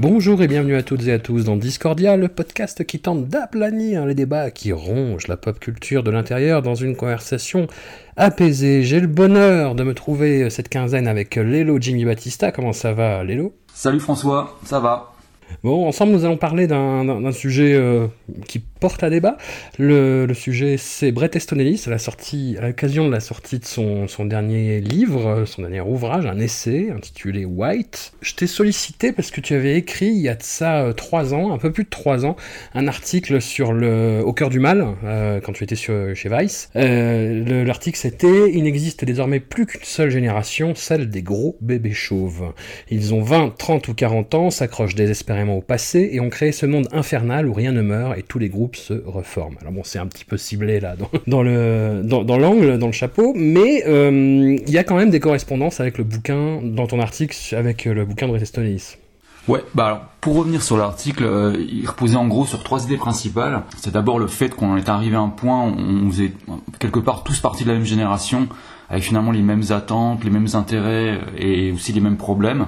Bonjour et bienvenue à toutes et à tous dans Discordia, le podcast qui tente d'aplanir les débats qui rongent la pop culture de l'intérieur dans une conversation apaisée. J'ai le bonheur de me trouver cette quinzaine avec Lélo Jimmy Battista. Comment ça va, Lélo? Salut François, ça va? Bon, ensemble, nous allons parler d'un- sujet euh, qui porte à débat. Le, sujet, c'est Bret Easton Ellis, à l'occasion de la sortie de son, dernier livre, son dernier ouvrage, un essai intitulé White. Je t'ai sollicité parce que tu avais écrit, il y a de ça euh, trois ans, un peu plus de trois ans, un article sur le Au cœur du mal, euh, quand tu étais chez Vice. Euh, le- L'article, c'était Il n'existe désormais plus qu'une seule génération, celle des gros bébés chauves. Ils ont 20, 30 ou 40 ans, s'accrochent désespérément au passé et ont créé ce monde infernal où rien ne meurt et tous les groupes se reforment. Alors bon, c'est un petit peu ciblé là dans, le dans, l'angle, dans le chapeau, mais euh, il y a quand même des correspondances avec le bouquin dans ton article avec le bouquin de Ellis. Ouais, bah alors, pour revenir sur l'article, euh, il reposait en gros sur trois idées principales. C'est d'abord le fait qu'on est arrivé à un point où on faisait quelque part tous partie de la même génération, avec finalement les mêmes attentes, les mêmes intérêts et aussi les mêmes problèmes.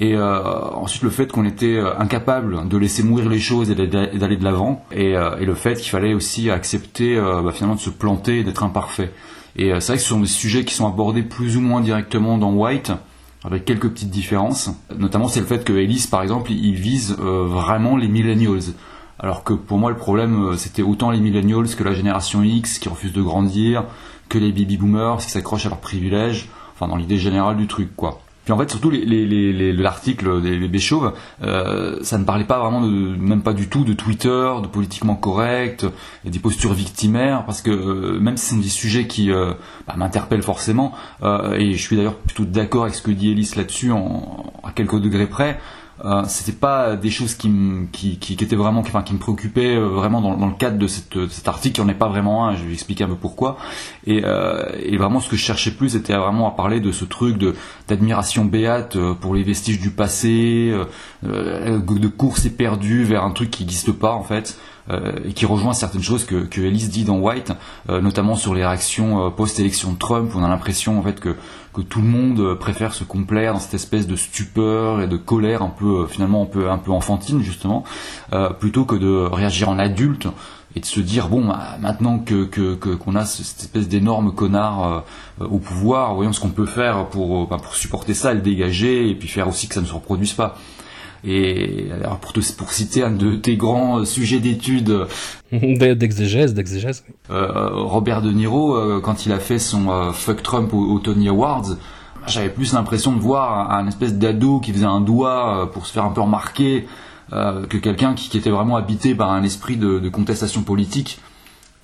Et euh, ensuite le fait qu'on était euh, incapable de laisser mourir les choses et d'aller de l'avant. Et, euh, et le fait qu'il fallait aussi accepter bah, finalement de se planter et d'être imparfait. Et c'est vrai que ce sont des sujets qui sont abordés plus ou moins directement dans White, avec quelques petites différences. Notamment, c'est le fait que Ellis, par exemple, il vise euh, vraiment les millennials. Alors que pour moi, le problème, c'était autant les millennials que la génération X qui refuse de grandir, que les baby boomers qui s'accrochent à leurs privilèges, enfin dans l'idée générale du truc, quoi. Puis en fait, surtout l'article des bébés chauves, euh, ça ne parlait pas vraiment, de, même pas du tout de Twitter, de politiquement correct, des postures victimaires, parce que euh, même si ce sont des sujets qui euh, bah, m'interpellent forcément, euh, et je suis d'ailleurs plutôt d'accord avec ce que dit Ellis là-dessus, à quelques degrés près, euh, c'était pas des choses qui, qui, qui, qui étaient vraiment, enfin, qui me préoccupaient euh, vraiment dans, le cadre de, cette, de cet article, qui en est pas vraiment un, je vais expliquer un peu pourquoi. Et, euh, et vraiment, ce que je cherchais plus, c'était vraiment à parler de ce truc de d'admiration béate euh, pour les vestiges du passé, euh, de course éperdue vers un truc qui n'existe pas en fait. et qui rejoint certaines choses que, que Ellis dit dans White, notamment sur les réactions post-élection de Trump, on a l'impression en fait que, que tout le monde préfère se complaire dans cette espèce de stupeur et de colère un peu finalement un peu enfantine justement, euh, plutôt que de réagir en adulte et de se dire bon bah, maintenant que qu'on a ce- cette espèce d'énorme connard euh, au pouvoir, voyons ce qu'on peut faire pour euh, bah, pour supporter ça, le dégager et puis faire aussi que ça ne se reproduise pas. Et alors pour te pour citer un de tes grands euh, sujets d'études D'exégèse, d'exégèse. oui. euh, Robert De Niro, euh, quand il a fait son euh, Fuck Trump au, au Tony Awards, j'avais plus l'impression de voir un, un espèce d'ado qui faisait un doigt pour se faire un peu remarquer que quelqu'un qui, qui était vraiment habité par un esprit de, de contestation politique.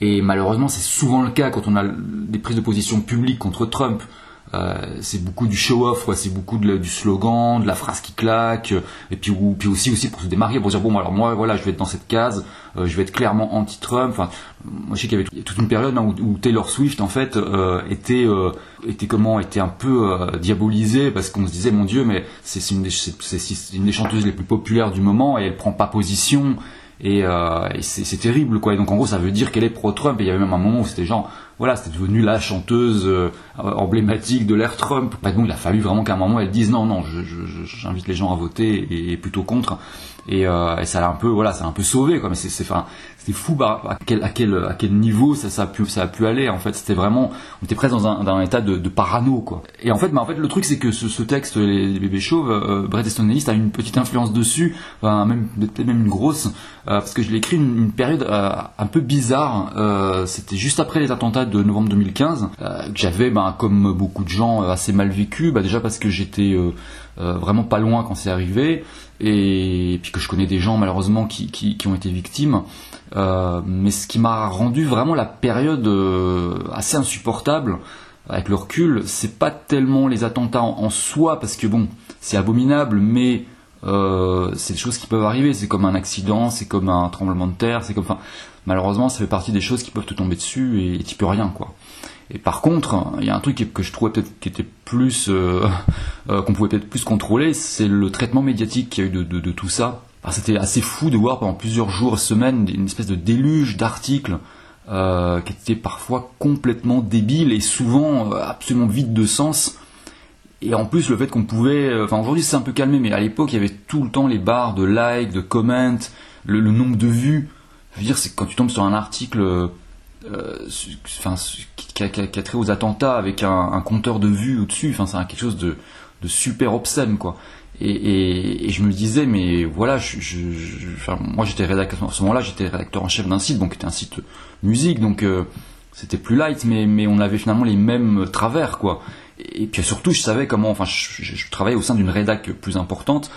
Et malheureusement, c'est souvent le cas quand on a des prises de position publiques contre Trump. Euh, c'est beaucoup du show-off, quoi. c'est beaucoup du slogan, de la phrase qui claque, euh, et puis, aussi, aussi pour se démarquer, pour dire bon, alors moi, voilà, je vais être dans cette case, euh, je vais être clairement anti-Trump. Enfin, moi, je sais qu'il y avait toute une période hein, où, Taylor Swift, en fait, était, était comment, était un peu diabolisée parce qu'on se disait mon Dieu, mais c'est une, des- chanteuses les plus populaires du moment et elle prend pas position. Et, et c'est terrible quoi. Et donc en gros ça veut dire qu'elle est pro-Trump. Et il y avait même un moment où c'était genre voilà c'était devenu la chanteuse euh, emblématique de l'ère Trump. Bah, donc il a fallu vraiment qu'à un moment elle dise non non j'invite les gens à voter et, plutôt contre. Et, euh, et ça l'a un peu, voilà, ça a un peu sauvé, c'est, c'est, c'était fou bah, à quel, à quel, à quel niveau ça, ça, a pu, ça a pu aller. En fait, c'était vraiment, on était presque dans un, dans un état de, parano, quoi. Et en fait, bah, en fait, le truc, c'est que ce, texte, les, bébés chauves, euh, Bret Easton Ellis a une petite influence dessus, même, peut-être même une grosse, euh, parce que je l'ai écrit une, période euh, un peu bizarre. Euh, c'était juste après les attentats de novembre 2015, euh, que j'avais, bah, comme beaucoup de gens, euh, assez mal vécu. Bah, déjà parce que j'étais euh, vraiment pas loin quand c'est arrivé, et puis que je connais des gens malheureusement qui, qui, ont été victimes. Mais ce qui m'a rendu vraiment la période assez insupportable, avec le recul, c'est pas tellement les attentats en, soi, parce que bon, c'est abominable, mais c'est des choses qui peuvent arriver. C'est comme un accident, c'est comme un tremblement de terre, c'est comme, malheureusement, ça fait partie des choses qui peuvent te tomber dessus et tu peux rien, quoi. Et par contre, il y a un truc que je trouvais peut-être qui était plus, euh, euh, qu'on pouvait peut-être plus contrôler, c'est le traitement médiatique qu'il y a eu de, tout ça. C'était assez fou de voir pendant plusieurs jours, semaines, une espèce de déluge d'articles euh, qui étaient parfois complètement débiles et souvent absolument vides de sens. Et en plus, le fait qu'on pouvait, enfin aujourd'hui c'est un peu calmé, mais à l'époque il y avait tout le temps les barres de likes, de comments, le, le nombre de vues. Dire, c'est quand tu tombes sur un article euh, enfin, qui, a, trait aux attentats avec un, compteur de vues au-dessus, c'est quelque chose de, de super obscène, quoi. Et, et, je me disais, mais voilà, je, moi j'étais rédacteur, à ce moment-là, j'étais rédacteur en chef d'un site, donc c'était un site musique, donc euh, c'était plus light, mais, mais on avait finalement les mêmes travers, quoi. Et puis surtout, je savais comment, enfin, je travaillais au sein d'une rédac plus importante,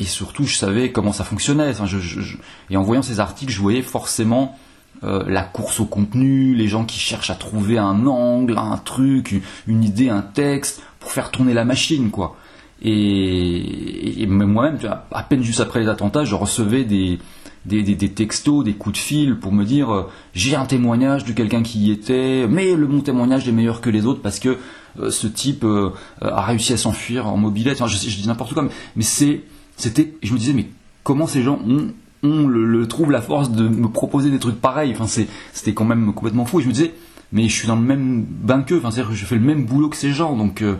et surtout, je savais comment ça fonctionnait. Enfin, je- je- et en voyant ces articles, je voyais forcément euh, la course au contenu, les gens qui cherchent à trouver un angle, un truc, une idée, un texte, pour faire tourner la machine, quoi. Et, et moi-même, à peine juste après les attentats, je recevais des, des, des- textos, des coups de fil pour me dire euh, j'ai un témoignage de quelqu'un qui y était, mais le mon témoignage est meilleur que les autres parce que euh, ce type euh, a réussi à s'enfuir en mobilette. Enfin, je, je dis n'importe quoi, mais c'est, c'était, je me disais mais comment ces gens ont, ont le, le- trouvent la force de me proposer des trucs pareils? Enfin, c'était quand même complètement fou. Et je me disais mais je suis dans le même bain qu'eux. Enfin, c'est-à-dire que je fais le même boulot que ces gens, donc. euh,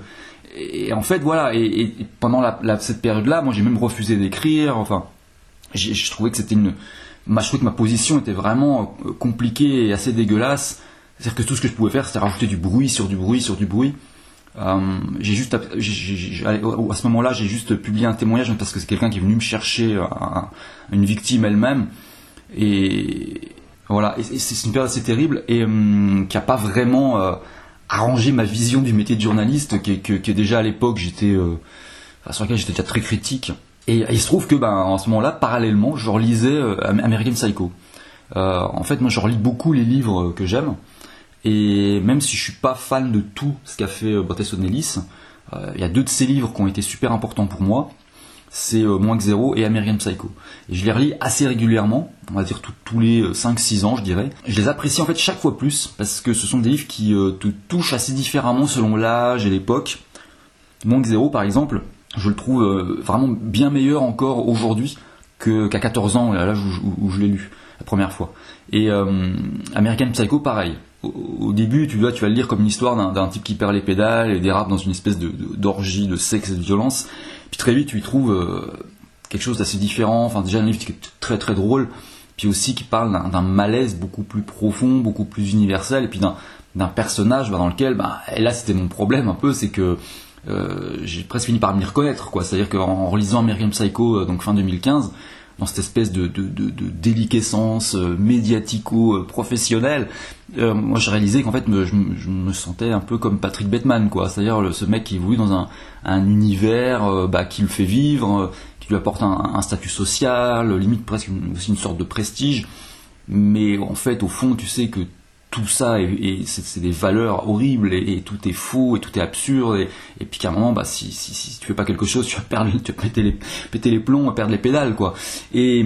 et en fait, voilà, et, pendant cette période-là, moi j'ai même refusé d'écrire, enfin, je trouvais que c'était une. moi, je trouvais que ma position était vraiment euh, compliquée et assez dégueulasse. C'est-à-dire que tout ce que je pouvais faire, c'était rajouter du bruit sur du bruit sur du bruit. Euh, j'ai juste, à ce moment-là, j'ai juste publié un témoignage parce que c'est quelqu'un qui est venu me chercher, euh, un- une victime elle-même. Et voilà, c'est une période assez terrible et hum, qui a pas vraiment euh, arrangé ma vision du métier de journaliste, qui, est- déjà à l'époque j'étais, sur laquelle j'étais déjà très critique. Et il se trouve que, ben, en ce moment-là, parallèlement, je relisais Am- American Psycho. En fait, moi, je relis beaucoup les livres que j'aime. Et même si je suis pas fan de tout ce qu'a fait euh, Bret Easton Ellis, euh, il y a deux de ces livres qui ont été super importants pour moi. C'est euh, Moins que Zéro et American Psycho. Et je les relis assez régulièrement, on va dire tous les euh, 5-6 ans, je dirais. Je les apprécie en fait chaque fois plus, parce que ce sont des livres qui te touchent assez différemment selon l'âge et l'époque. Moins que Zéro, par exemple, je le trouve vraiment bien meilleur encore aujourd'hui qu'à 14 ans, à l'âge où, je- l'ai lu la première fois. Et American Psycho, pareil. Au, début, tu, vois, tu vas le lire comme une histoire d'un- type qui perd les pédales et dérape dans une espèce d'orgie de, sexe et de violence. Puis très vite, tu y trouves euh, quelque chose d'assez différent. Enfin, déjà, un livre qui est très très drôle, puis aussi qui parle d'un- malaise beaucoup plus profond, beaucoup plus universel, et puis d'un d'un personnage bah, dans lequel, bah, et là c'était mon problème un peu, c'est que euh, j'ai presque fini par m'y reconnaître, quoi. C'est-à-dire qu'en relisant American Psycho, euh, donc fin 2015, dans cette espèce de, de, de, déliquescence euh, médiatico-professionnelle, euh, moi j'ai réalisé qu'en fait je, me- je sentais un peu comme Patrick Bateman, quoi. C'est-à-dire ce mec qui évolue dans un, un univers euh, bah, qui le fait vivre, euh, qui lui apporte un, statut social, limite presque aussi une sorte de prestige. Mais en fait, au fond, tu sais que tout ça, est- c'est des valeurs horribles et, et tout est faux et tout est absurde. Et, et puis qu'à un moment, bah, si, si, si tu fais pas quelque chose, tu vas, perdre, tu vas péter, les, péter les plombs, perdre les pédales. quoi. Et, et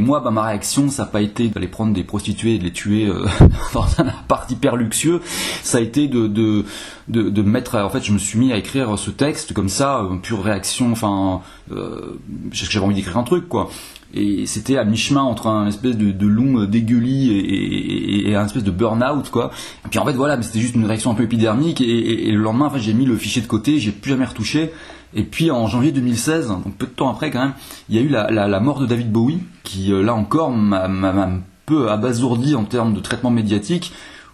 moi, bah, ma réaction, ça n'a pas été d'aller prendre des prostituées et de les tuer euh, dans un appart hyper luxueux. Ça a été de, mettre. En fait, je me suis mis à écrire ce texte comme ça, une pure réaction. Enfin, euh, j'avais envie d'écrire un truc, quoi. Et c'était à mi-chemin entre un espèce de, de long dégueulis et, un espèce de burn-out quoi. Et puis en fait voilà, c'était juste une réaction un peu épidermique et, le lendemain en fait, j'ai mis le fichier de côté, j'ai plus jamais retouché. Et puis en janvier 2016, donc peu de temps après quand même, il y a eu la, mort de David Bowie qui euh, là encore m'a un peu abasourdi en termes de traitement médiatique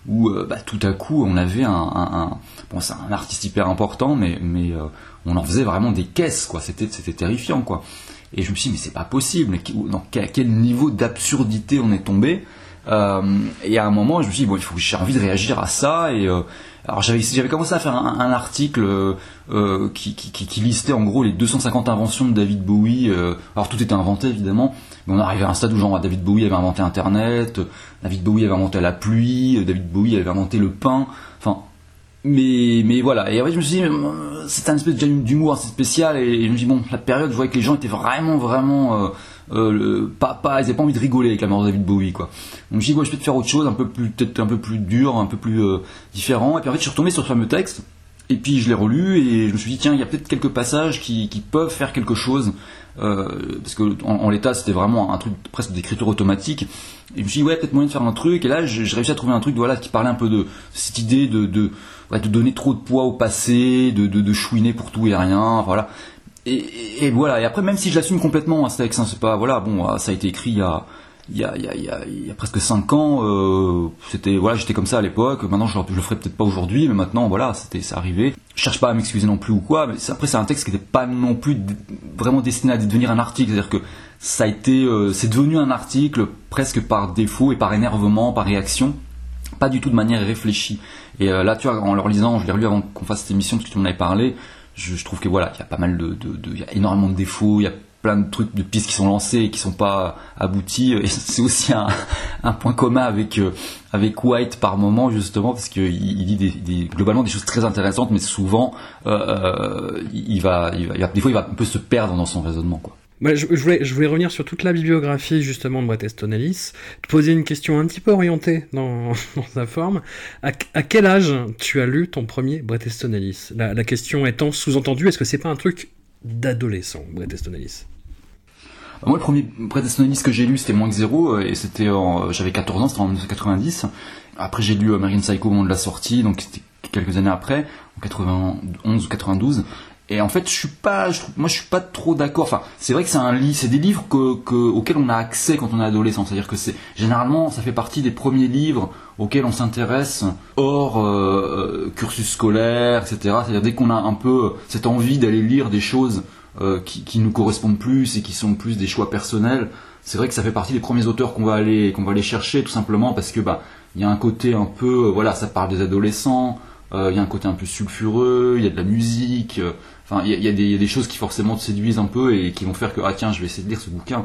où euh, bah, tout à coup on avait un, un, bon c'est un artiste hyper important mais mais euh, on en faisait vraiment des caisses quoi c'était c'était terrifiant quoi et je me suis dit mais c'est pas possible dans quel, niveau d'absurdité on est tombé euh, et à un moment je me suis dit bon il faut j'ai envie de réagir à ça et alors j'avais commencé à faire un, article euh, qui, qui, listait en gros les 250 inventions de David Bowie. alors tout était inventé évidemment, on arrivait à un stade où genre David Bowie avait inventé Internet, David Bowie avait inventé la pluie, David Bowie avait inventé le pain. Mais mais voilà. Et après je me suis dit, euh, c'était un espèce d'humour assez spécial et, je me dit bon, la période, je voyais que les gens étaient vraiment vraiment euh, euh, pas, ils n'avaient pas envie de rigoler avec la mort de David Bowie, quoi. Donc suis dit, je peux te faire autre chose, un peu plus, peut-être un peu plus dur, un peu plus différent. Et puis en fait, je suis retombé sur ce fameux texte, et puis je l'ai relu, et je me suis dit, tiens, il y a peut-être quelques passages qui, qui, peuvent faire quelque chose parce que en, l'état c'était vraiment un truc presque d'écriture automatique. Et je me suis dit ouais peut-être moyen de faire un truc. Et là j'ai réussi à trouver un truc voilà qui parlait un peu de cette idée de, de donner trop de poids au passé, de, chouiner pour tout et rien. Voilà. Et, voilà. Et après même si je l'assume complètement hein, ce texte, hein, c'est pas voilà bon ça a été écrit il y a presque 5 ans, euh, c'était voilà, j'étais comme ça à l'époque. Maintenant, je, je le ferais peut-être pas aujourd'hui, mais maintenant, voilà, c'était, c'est arrivé. Je cherche pas à m'excuser non plus ou quoi. Mais après, c'est un texte qui n'était pas non plus vraiment destiné à devenir un article. C'est-à-dire que ça a été, euh, c'est devenu un article presque par défaut et par énervement, par réaction, pas du tout de manière réfléchie. Et euh, là, tu vois, en le lisant, je l'ai relu avant qu'on fasse cette émission parce que tu m'en avais parlé. Je, trouve que voilà, il y a pas mal de, de, y a énormément de défauts, il y a plein de trucs, de pistes qui sont lancées et qui sont pas abouties. Et c'est aussi un, point commun avec euh, avec White par moment justement parce qu'il il dit des, globalement des choses très intéressantes, mais souvent euh il, va, il, va, des fois il va un peu se perdre dans son raisonnement quoi. Bah, je, voulais, revenir sur toute la bibliographie justement de Bret Easton Ellis, te poser une question un petit peu orientée dans, sa forme. À, quel âge tu as lu ton premier Bret Easton Ellis la, la, question étant sous-entendue, est-ce que c'est pas un truc d'adolescent, Bret Easton Ellis moi, le premier prétentionnaliste que j'ai lu, c'était moins que zéro, euh, et c'était, j'avais 14 ans, c'était en 1990. Après, j'ai lu American Psycho au moment de la sortie, donc c'était quelques années après, en 91 ou 92. Et en fait, je suis pas, je moi, je suis pas trop d'accord. Enfin, c'est vrai que c'est un c'est des livres que, auxquels on a accès quand on est adolescent. C'est-à-dire que c'est généralement, ça fait partie des premiers livres auxquels on s'intéresse hors euh, cursus scolaire, etc. C'est-à-dire dès qu'on a un peu cette envie d'aller lire des choses euh, qui, nous correspondent plus et qui sont plus des choix personnels, c'est vrai que ça fait partie des premiers auteurs qu'on va aller qu'on va aller chercher tout simplement parce que bah il y a un côté un peu euh, voilà ça parle des adolescents, euh, il y a un côté un peu sulfureux, il y a de la musique, enfin il y, a, des choses qui forcément te séduisent un peu et qui vont faire que ah tiens je vais essayer de lire ce bouquin.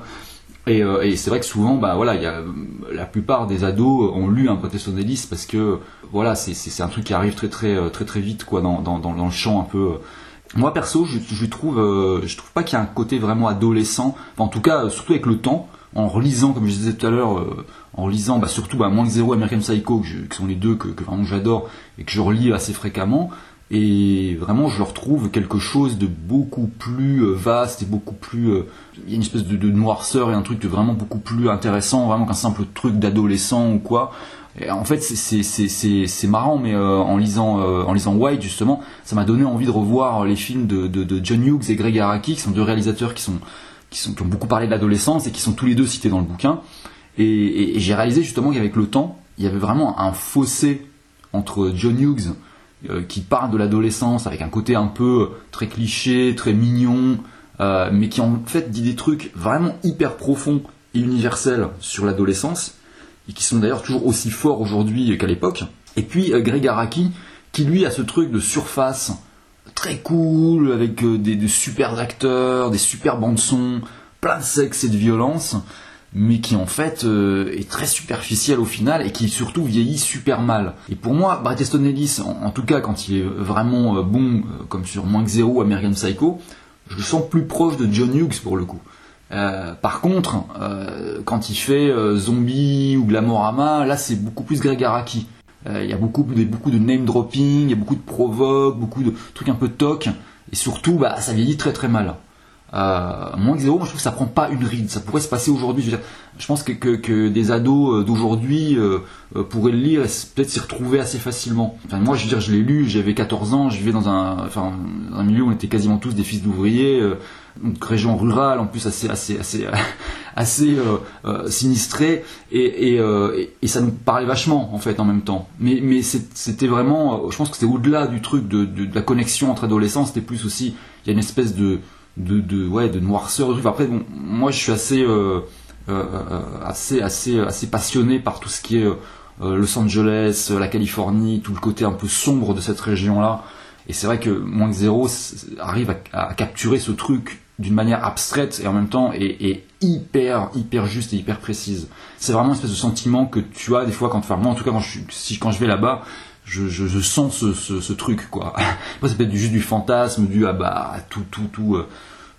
Et, c'est vrai que souvent, bah voilà, y a, la plupart des ados ont lu un protestonnaliste parce que voilà, c'est un truc qui arrive très très très très vite quoi dans, dans, dans le champ un peu moi perso, je, je trouve, euh, je trouve pas qu'il y a un côté vraiment adolescent. en tout cas, surtout avec le temps, en relisant, comme je disais tout à l'heure, euh, en lisant bah, surtout bah, Moins que Zéro, American Psycho, que qui sont les deux que, que vraiment j'adore et que je relis assez fréquemment. Et vraiment, je retrouve quelque chose de beaucoup plus euh, vaste et beaucoup plus. Il y a une espèce de, noirceur et un truc vraiment beaucoup plus intéressant, vraiment qu'un simple truc d'adolescent ou quoi en fait, c'est marrant, mais euh, en lisant euh, en lisant White justement, ça m'a donné envie de revoir les films de, John Hughes et Greg Araki, qui sont deux réalisateurs qui sont qui ont beaucoup parlé de l'adolescence et qui sont tous les deux cités dans le bouquin. Et, j'ai réalisé justement qu'avec le temps, il y avait vraiment un fossé entre John Hughes euh, qui parle de l'adolescence avec un côté un peu très cliché, très mignon, mais qui en fait dit des trucs vraiment hyper profonds et universels sur l'adolescence et qui sont d'ailleurs toujours aussi forts aujourd'hui qu'à l'époque. Et puis euh, Greg Araki, qui lui a ce truc de surface très cool, avec euh, des, super acteurs, des super bandes son, plein de sexe et de violence, mais qui en fait euh, est très superficiel au final et qui surtout vieillit super mal. Et pour moi, Bret Easton Ellis, en, tout cas quand il est vraiment bon, comme sur Moins que Zéro, American Psycho, je le sens plus proche de John Hughes pour le coup. Euh, par contre, euh, quand il fait euh, Zombie ou Glamorama, là c'est beaucoup plus Greg Araki. Il y a beaucoup de, beaucoup de name dropping, il y a beaucoup de provoque, beaucoup de trucs un peu toc, et surtout bah, ça vieillit très très mal. Euh, moins que zéro, moi je trouve que ça prend pas une ride. Ça pourrait se passer aujourd'hui. Je, je, pense que, que, que des ados euh, d'aujourd'hui euh, euh, pourraient le lire et peut-être s'y retrouver assez facilement. Enfin, moi, je veux dire, je l'ai lu, j'avais 14 ans, je vivais dans un, enfin, un milieu où on était quasiment tous des fils d'ouvriers, euh, région rurale, en plus assez, assez, assez, assez euh, sinistrée, et, et, et, et, ça nous parlait vachement en fait en même temps. Mais, mais c'était vraiment, je pense que c'était au-delà du truc de, de, de la connexion entre adolescents, c'était plus aussi, il y a une espèce de de, de, ouais, de noirceur. Après, bon, moi, je suis assez, euh, euh, assez, assez, assez passionné par tout ce qui est euh, Los Angeles, la Californie, tout le côté un peu sombre de cette région-là. Et c'est vrai que Moins que Zéro arrive à, capturer ce truc d'une manière abstraite et en même temps et, hyper, hyper juste et hyper précise. C'est vraiment une espèce de sentiment que tu as des fois quand, enfin, moi en tout cas quand je, si, quand je vais là-bas, je, sens ce, ce, ce, truc quoi. Après c'est peut-être juste du fantasme, du ah bah tout tout euh,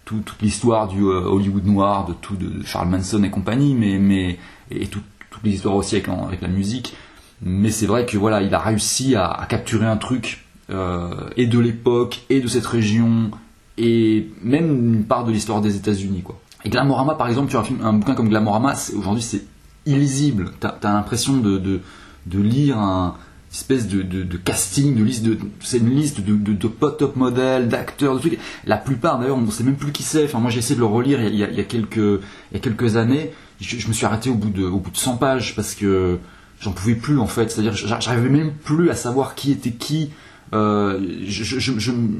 tout toute l'histoire du euh, Hollywood noir, de tout de Charles Manson et compagnie, mais mais et tout, toutes les histoires aussi avec, la musique. Mais c'est vrai que voilà, il a réussi à, capturer un truc euh, et de l'époque et de cette région et même une part de l'histoire des États-Unis quoi. Et Glamorama par exemple, tu as un, film, un bouquin comme Glamorama, aujourd'hui c'est illisible. T'as as, l'impression de, de lire un espèce de, de, casting, de liste de, c'est une liste de, de, de top modèles, d'acteurs, de trucs. La plupart d'ailleurs, on ne sait même plus qui c'est. Enfin, moi j'ai essayé de le relire il y a, quelques, il y a quelques années. Je, me suis arrêté au bout de, au bout de 100 pages parce que j'en pouvais plus en fait. C'est-à-dire, j'arrivais même plus à savoir qui était qui. Euh,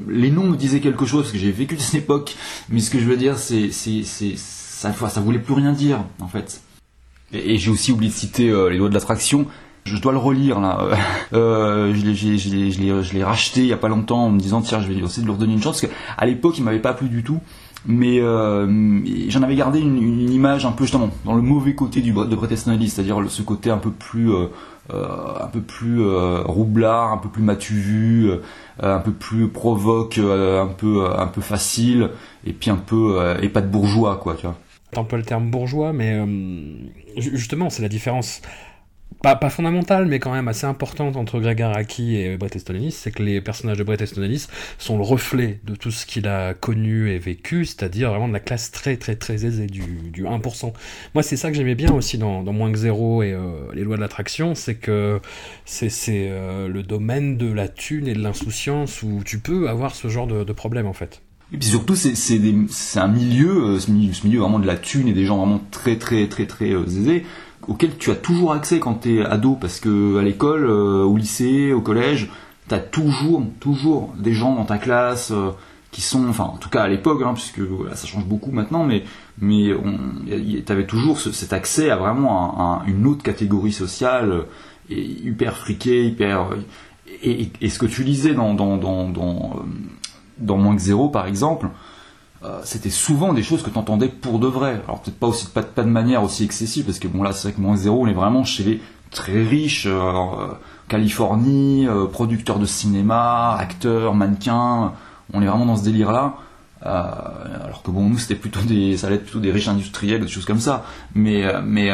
les noms me disaient quelque chose parce que j'ai vécu cette époque, mais ce que je veux dire, c'est, c'est, c'est ça, ça voulait plus rien dire en fait. Et, et j'ai aussi oublié de citer euh, les lois de l'attraction. Je dois le relire là. Euh, je l'ai racheté il y a pas longtemps en me disant tiens je vais essayer de leur donner une chance parce qu'à l'époque il m'avait pas plu du tout. Mais euh, j'en avais gardé une, une, image un peu justement dans le mauvais côté du de Bret c'est-à-dire ce côté un peu plus euh, un peu plus euh, roublard, un peu plus matu vu, euh, un peu plus provoque, un peu un peu facile et puis un peu et pas de bourgeois quoi, tu vois. T'emploies le terme bourgeois, mais justement c'est la différence pas, pas fondamentale, mais quand même assez importante entre Greg Araki et Bret Easton Ellis, c'est que les personnages de Bret Easton Ellis sont le reflet de tout ce qu'il a connu et vécu, c'est-à-dire vraiment de la classe très très très aisée du, du 1%. Moi, c'est ça que j'aimais bien aussi dans, dans Moins que Zéro et euh, les lois de l'attraction, c'est que c'est euh, le domaine de la thune et de l'insouciance où tu peux avoir ce genre de, de problème en fait. Et puis surtout, c'est un milieu, ce milieu, ce milieu vraiment de la thune et des gens vraiment très très très très, très euh, aisés auquel tu as toujours accès quand tu es ado, parce que à l'école, euh, au lycée, au collège, tu as toujours, toujours des gens dans ta classe euh, qui sont, enfin en tout cas à l'époque, hein, puisque voilà, ça change beaucoup maintenant, mais, mais tu avais toujours ce, cet accès à vraiment un, un, une autre catégorie sociale, et hyper friquée, hyper... Et, ce que tu lisais dans, dans, dans, dans, dans Moins que Zéro, par exemple, euh, c'était souvent des choses que tu entendais pour de vrai. Alors peut-être pas aussi pas, de manière aussi excessive, parce que bon là c'est vrai que moins zéro, on est vraiment chez les très riches, euh, euh, Californie, euh, producteurs de cinéma, acteurs, mannequins, on est vraiment dans ce délire-là. alors que bon nous c'était plutôt des, ça allait être plutôt des riches industriels, des choses comme ça. Mais mais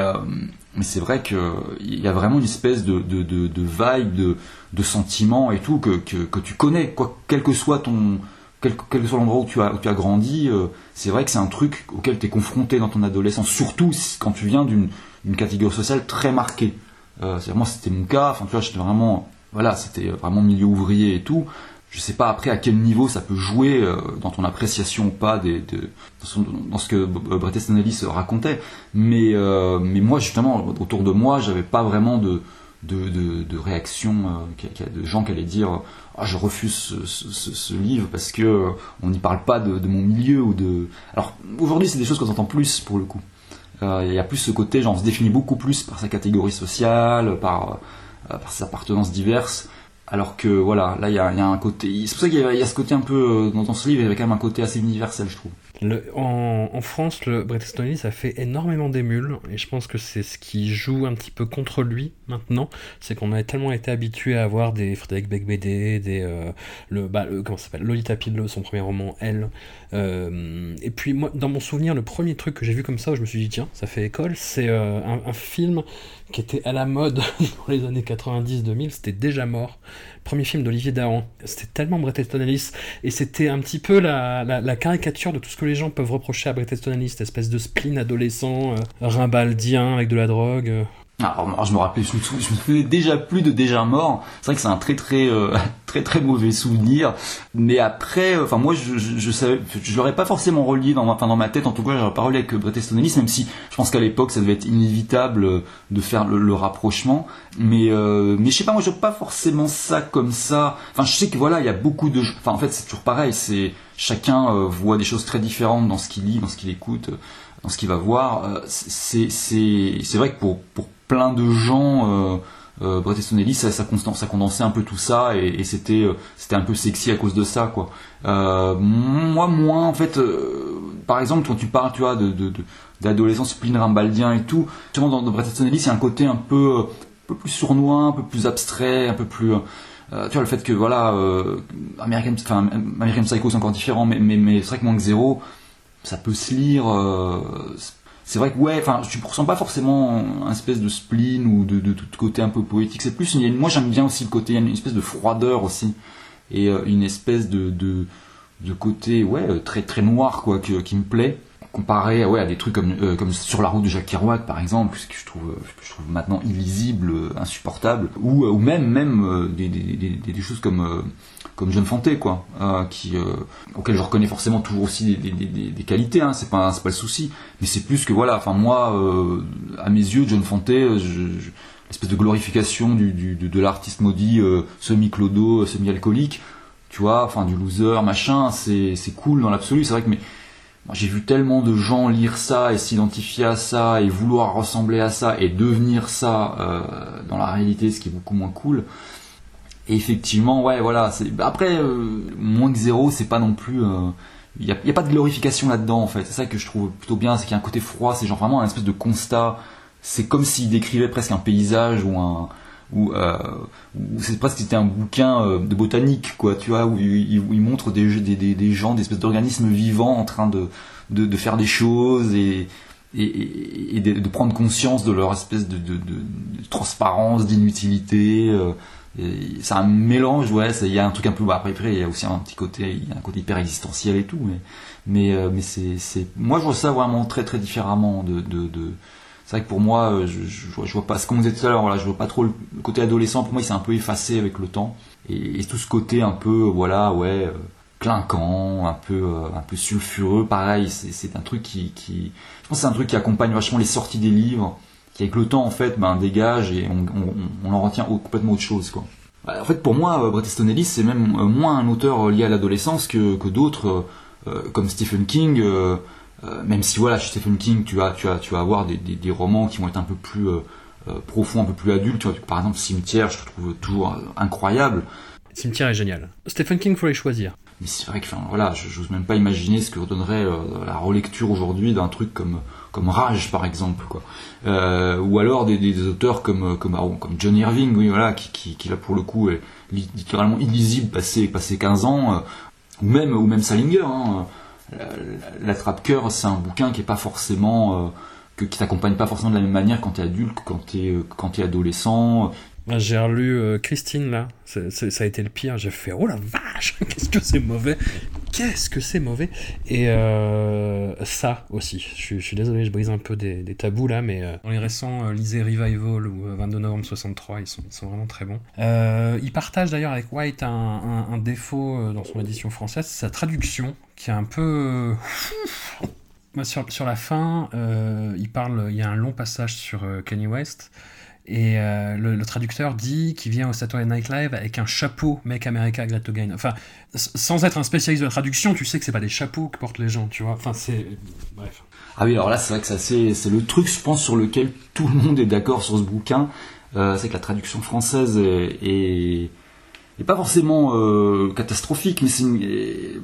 c'est vrai que il y a vraiment une espèce de, de, vibe, de, de sentiment et tout que, que, que tu connais, quoi, quel que soit ton quel, que soit l'endroit où tu as, grandi, euh, c'est vrai que c'est un truc auquel tu es confronté dans ton adolescence, surtout quand tu viens d'une catégorie sociale très marquée. Euh, moi, c'était mon cas, enfin, tu vois, j'étais vraiment, voilà, c'était vraiment milieu ouvrier et tout. Je sais pas après à quel niveau ça peut jouer euh, dans ton appréciation ou pas de, dans ce que Bret Easton racontait, mais, euh, mais moi, justement, autour de moi, j'avais pas vraiment de, de, de, de réactions, euh, de gens qui allaient dire ah, je refuse ce, livre parce que euh, on n'y parle pas de, mon milieu ou de. Alors aujourd'hui, c'est des choses qu'on entend plus pour le coup. Euh, il y a plus ce côté, genre on se définit beaucoup plus par sa catégorie sociale, par, par ses appartenances diverses. Alors que voilà, là il y a, un côté. C'est pour ça qu'il y, y, a ce côté un peu dans, dans ce livre, il y avait quand même un côté assez universel, je trouve. En, France, le Bret Easton Ellis a fait énormément d'émules, et je pense que c'est ce qui joue un petit peu contre lui maintenant, c'est qu'on a tellement été habitué à avoir des Frédéric Becbédé, des euh, le, bah, le, comment s'appelle Lolita Pidlo, son premier roman Elle. Euh, et puis moi, dans mon souvenir, le premier truc que j'ai vu comme ça, où je me suis dit tiens, ça fait école, c'est euh, un, un, film qui était à la mode dans les années 90-2000, c'était déjà mort premier film d'Olivier Dahan. C'était tellement Bret Easton Ellis, et c'était un petit peu la, la, caricature de tout ce que les gens peuvent reprocher à Bret Easton Ellis, cette espèce de spleen adolescent, euh, rimbaldien avec de la drogue. Euh. Alors, je me rappelais, je me, déjà plus de Déjà Mort. C'est vrai que c'est un très très euh, très très mauvais souvenir. Mais après, euh, enfin moi, je, je, savais, je l'aurais pas forcément relié dans ma, enfin, dans ma tête. En tout cas, j'aurais pas relié avec Bret Ellis, même si je pense qu'à l'époque, ça devait être inévitable euh, de faire le, rapprochement. Mais mais je sais pas, moi, je pas forcément ça comme ça. Enfin, je sais que voilà, il y a beaucoup de, enfin en fait, c'est toujours pareil. C'est chacun voit des choses très différentes dans ce qu'il lit, dans ce qu'il écoute dans ce qu'il va voir. c'est c'est vrai que pour plein de gens. Euh, euh, Bret Easton Ellis, ça, ça, ça, condensait un peu tout ça et, euh, c'était un peu sexy à cause de ça quoi. Euh, moi moins en fait, par exemple quand tu parles tu vois de, de, d'adolescence spleen rambaldien et tout, justement dans, dans Bret Easton il y a un côté un peu plus sournois, un peu plus abstrait, un peu plus tu vois le fait que voilà American, Psycho c'est encore différent mais mais, mais c'est vrai que moins que ça peut se lire c'est vrai que ouais, enfin, je ressens pas forcément un espèce de spleen ou de, de, côté un peu poétique. C'est plus, moi j'aime bien aussi le côté, il y a une espèce de froideur aussi et euh, une espèce de, de, de côté ouais euh, très très noir quoi qui me plaît comparé ouais, à des trucs comme, euh, comme sur la route de Jacques Kerouac par exemple que je trouve je trouve maintenant illisible insupportable ou, ou même même des, des, des, des, choses comme comme John Fanté, quoi, euh, euh, auquel je reconnais forcément toujours aussi des, qualités, hein, c'est pas, pas le souci, mais c'est plus que voilà, enfin moi, euh, à mes yeux, John Fanté, l'espèce de glorification du, du, de, l'artiste maudit semi-clodo, semi-alcoolique, tu vois, enfin du loser, machin, c'est cool dans l'absolu, c'est vrai que j'ai vu tellement de gens lire ça et s'identifier à ça et vouloir ressembler à ça et devenir ça dans la réalité, ce qui est beaucoup moins cool. Et effectivement, ouais, voilà. Après, euh, moins que zéro, c'est pas non plus. Il n'y a, y a, pas de glorification là-dedans, en fait. C'est ça que je trouve plutôt bien, c'est qu'il y a un côté froid, c'est genre vraiment un espèce de constat. C'est comme s'il décrivait presque un paysage ou un. Euh, c'est presque c'était un bouquin euh, de botanique, quoi, tu vois, où il, montre des, des, des, gens, des espèces d'organismes vivants en train de, de, faire des choses et, et, de, prendre conscience de leur espèce de, de transparence, d'inutilité. Euh, c'est un mélange, ouais, il y a un truc un peu. Après, après, il y a aussi un petit côté, il un côté hyper existentiel et tout, mais, mais, euh, mais c'est, moi je vois ça vraiment très très différemment de. C'est vrai que pour moi, euh, je, vois pas, ce qu'on disait tout à l'heure, voilà, je vois pas trop le côté adolescent, pour moi il s'est un peu effacé avec le temps, et, tout ce côté un peu, voilà, ouais, euh, clinquant, un peu, un peu sulfureux, pareil, c'est, un truc qui. Je pense que c'est un truc qui accompagne vachement les sorties des livres qui avec le temps en fait ben, dégage et on, en retient complètement autre chose quoi. Bah, en fait pour moi euh, Bret Easton Ellis c'est même euh, moins un auteur lié à l'adolescence que, d'autres euh, comme Stephen King même si voilà chez Stephen King tu vas tu as tu vas avoir des, des, romans qui vont être un peu plus profonds un peu plus adultes. Tu vois, par exemple Cimetière je trouve toujours incroyable. Cimetière est génial. Stephen King faut les choisir. Mais c'est vrai que enfin, voilà j'ose même pas imaginer ce que donnerait la relecture aujourd'hui d'un truc comme comme Rage par exemple quoi. Euh, ou alors des, des, auteurs comme comme ah, comme John Irving oui voilà qui, qui, qui là pour le coup est littéralement illisible passé passé 15 ans euh, ou même ou même Salinger hein, la, trappe cœur c'est un bouquin qui est pas forcément euh, qui t'accompagne pas forcément de la même manière quand t'es adulte t'es quand t'es adolescent. J'ai relu euh, Christine là, ça a été le pire. J'ai fait oh la vache, qu'est-ce que c'est mauvais, qu'est-ce que c'est mauvais. Et euh, ça aussi, je, suis désolé, je brise un peu des, tabous là, mais euh, dans les récents lisez Revival ou 22 novembre 63, ils sont, vraiment très bons. il partage d'ailleurs avec White un, défaut dans son édition française, sa traduction qui est un peu sur, la fin, il parle, il y a un long passage sur Kanye West. Et euh, le, traducteur dit qu'il vient au Saturday Night Live avec un chapeau Make America Great Again. Enfin, sans être un spécialiste de la traduction, tu sais que c'est pas des chapeaux que portent les gens, tu vois. Enfin, c'est. Bref. Ah oui, alors là, c'est vrai que c'est le truc, je pense, sur lequel tout le monde est d'accord sur ce bouquin. Euh, c'est que la traduction française est, n'est pas forcément euh, catastrophique, mais c'est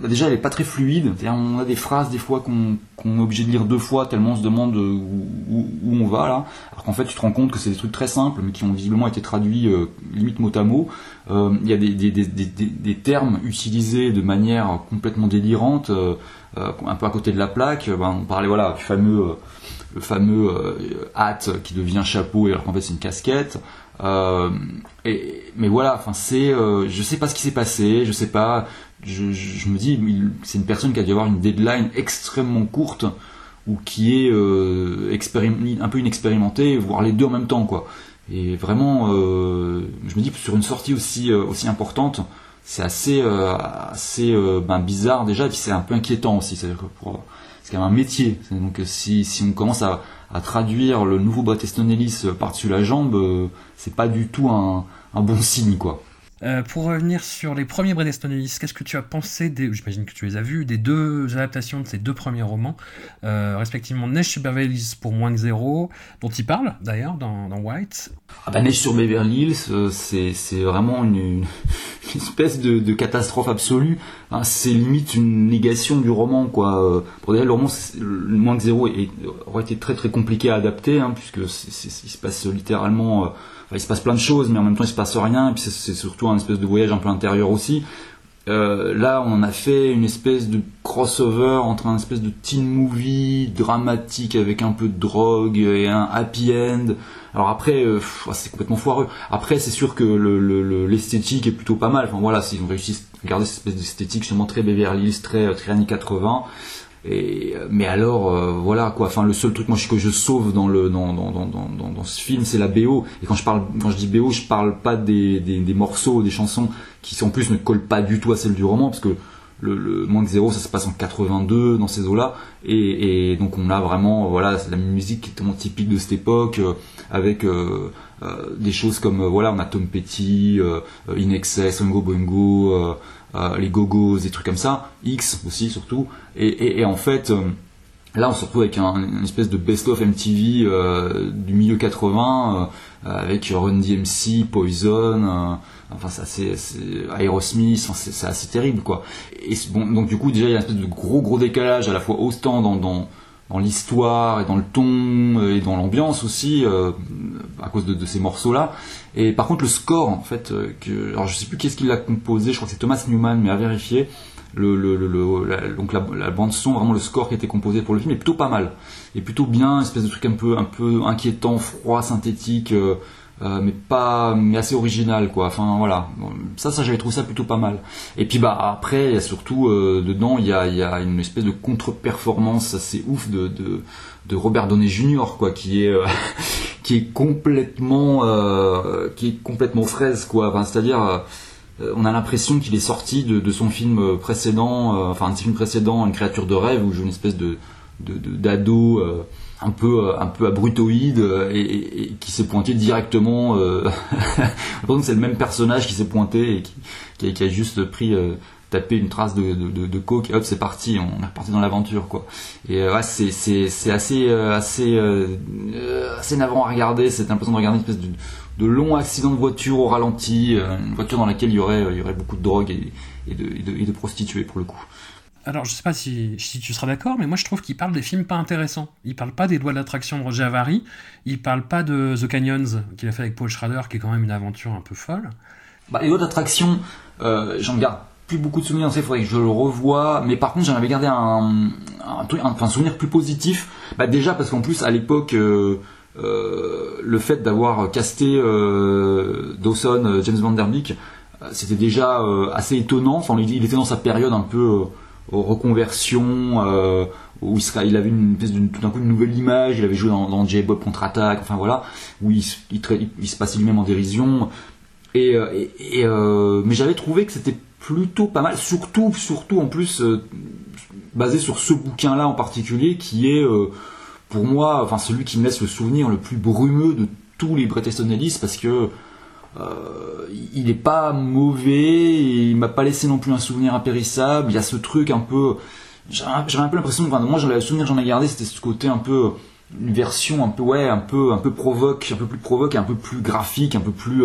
bah, déjà elle est pas très fluide. On a des phrases des fois qu'on est obligé de lire deux fois tellement on se demande où, où, on va là. Alors qu'en fait tu te rends compte que c'est des trucs très simples mais qui ont visiblement été traduits euh, limite mot à mot. Euh, il y a des, des, des, des, termes utilisés de manière complètement délirante, un peu à côté de la plaque. Ben, on parlait voilà du fameux le fameux hâte qui devient chapeau alors qu'en fait c'est une casquette. Euh, mais voilà, enfin c'est, euh, je sais pas ce qui s'est passé, je sais pas, je, je, me dis, c'est une personne qui a dû avoir une deadline extrêmement courte ou qui est euh, un peu inexpérimentée, voire les deux en même temps quoi. Et vraiment, euh, je me dis sur une sortie aussi euh, aussi importante, c'est assez assez ben, bizarre déjà, et puis c'est un peu inquiétant aussi. C'est pour c'est quand même un métier. Donc si, si on commence à, traduire le nouveau Easton Ellis par-dessus la jambe, c'est pas du tout un, un bon signe quoi. Euh, pour revenir sur les premiers Bret Easton Ellis, qu'est-ce que tu as pensé des, j'imagine que tu les as vus, des deux adaptations de ces deux premiers romans, euh, respectivement Neige sur Beverly Hills pour moins que zéro, dont il parle d'ailleurs dans, White. Ah bah Neige sur Beverly Hills, euh, c'est, vraiment une, espèce de, catastrophe absolue. Hein, c'est limite une négation du roman quoi. Pour le roman, moins que zéro aurait été très très compliqué à adapter, hein, puisque il se passe littéralement il se passe plein de choses, mais en même temps il se passe rien, et puis c'est surtout un espèce de voyage un peu intérieur aussi. Euh, là, on a fait une espèce de crossover entre un espèce de teen movie dramatique avec un peu de drogue et un happy end. Alors après, euh, c'est complètement foireux. Après, c'est sûr que l'esthétique est plutôt pas mal. Enfin voilà, s'ils ont réussi à garder cette espèce d'esthétique sûrement très Beverly Hills, très, très années 80. Et, mais alors, euh, voilà quoi. Enfin, le seul truc moi que je sauve dans le dans, dans, dans, dans, ce film, c'est la BO. Et quand je parle, quand je dis BO, je parle pas des, des, morceaux, des chansons qui en plus ne collent pas du tout à celle du roman, parce que le, le moins que zéro, ça se passe en 82 dans ces eaux-là, et, donc on a vraiment voilà la musique qui est tellement typique de cette époque, euh, avec euh, des choses comme voilà on a Tom Petty, In Excess, Oingo Boingo. Euh, les gogos, des trucs comme ça, X aussi surtout, et, en fait euh, là on se retrouve avec un, une espèce de best-of MTV euh, du milieu 80 avec Run DMC, Poison, enfin c'est assez, Aerosmith, c'est assez terrible quoi. Et bon, donc du coup déjà il y a une espèce de gros gros décalage à la fois autant dans, dans l'histoire et dans le ton et dans l'ambiance aussi à cause de, ces morceaux là et par contre, le score, en fait, euh, alors je sais plus qu'est-ce qui l'a composé, je crois que c'est Thomas Newman, mais à vérifier. Le, la, donc la, bande son, vraiment le score qui a été composé pour le film est plutôt pas mal, et plutôt bien, espèce de truc un peu, un peu inquiétant, froid, synthétique, euh, euh, mais pas, mais assez original quoi. Enfin voilà, ça, ça j'avais trouvé ça plutôt pas mal. Et puis bah après, il y a surtout dedans, il y a, y a une espèce de contre-performance assez ouf de, de de Robert Downey Jr. quoi, qui est euh, qui est complètement euh, qui est complètement fraise quoi. C'est-à-dire euh, on a l'impression qu'il est sorti de, de, son film précédent, enfin un film précédent, Une créature de rêve, où j'ai une espèce de d'ado un peu un peu abrutoïde et, qui s'est pointé directement. Euh, c'est le même personnage qui s'est pointé et qui, qui, a, qui a, juste pris taper une trace de, de, coke et hop c'est parti on est reparti dans l'aventure quoi et euh, ouais, c'est, c'est, assez euh, assez euh, assez navrant à regarder c'est l'impression de regarder une espèce de, long accident de voiture au ralenti une voiture dans laquelle il y aurait il y aurait beaucoup de drogue et, et, de, prostituées pour le coup alors, je sais pas si, tu seras d'accord, mais moi je trouve qu'il parle des films pas intéressants. Il parle pas des doigts d'attraction de Roger Avary, il parle pas de The Canyons qu'il a fait avec Paul Schrader, qui est quand même une aventure un peu folle. Bah, les doigts d'attraction, j'en garde plus beaucoup de souvenirs, il faudrait que je le revoie. Mais par contre, j'en avais gardé un, souvenir plus positif. Bah déjà parce qu'en plus, à l'époque, euh, euh, le fait d'avoir casté euh, Dawson, James Van Der Beek, c'était déjà assez étonnant. Enfin, il, était dans sa période un peu reconversion où il, sera, avait une espèce tout d'un coup une nouvelle image. Il avait joué dans, dans J-Bob contre-attaque. Enfin voilà, où il, se passait lui-même en dérision. Et, et, mais j'avais trouvé que c'était plutôt pas mal, surtout, surtout en plus euh, basé sur ce bouquin-là en particulier, qui est euh, pour moi, enfin celui qui me laisse le souvenir le plus brumeux de tous les Bret Easton parce que euh, il est pas mauvais, il m'a pas laissé non plus un souvenir impérissable. Il y a ce truc un peu, j'avais un peu l'impression, enfin moi le souvenir, j'en ai gardé, c'était ce côté un peu une version un peu ouais un peu un peu provoque un peu plus provoque un peu plus graphique un peu plus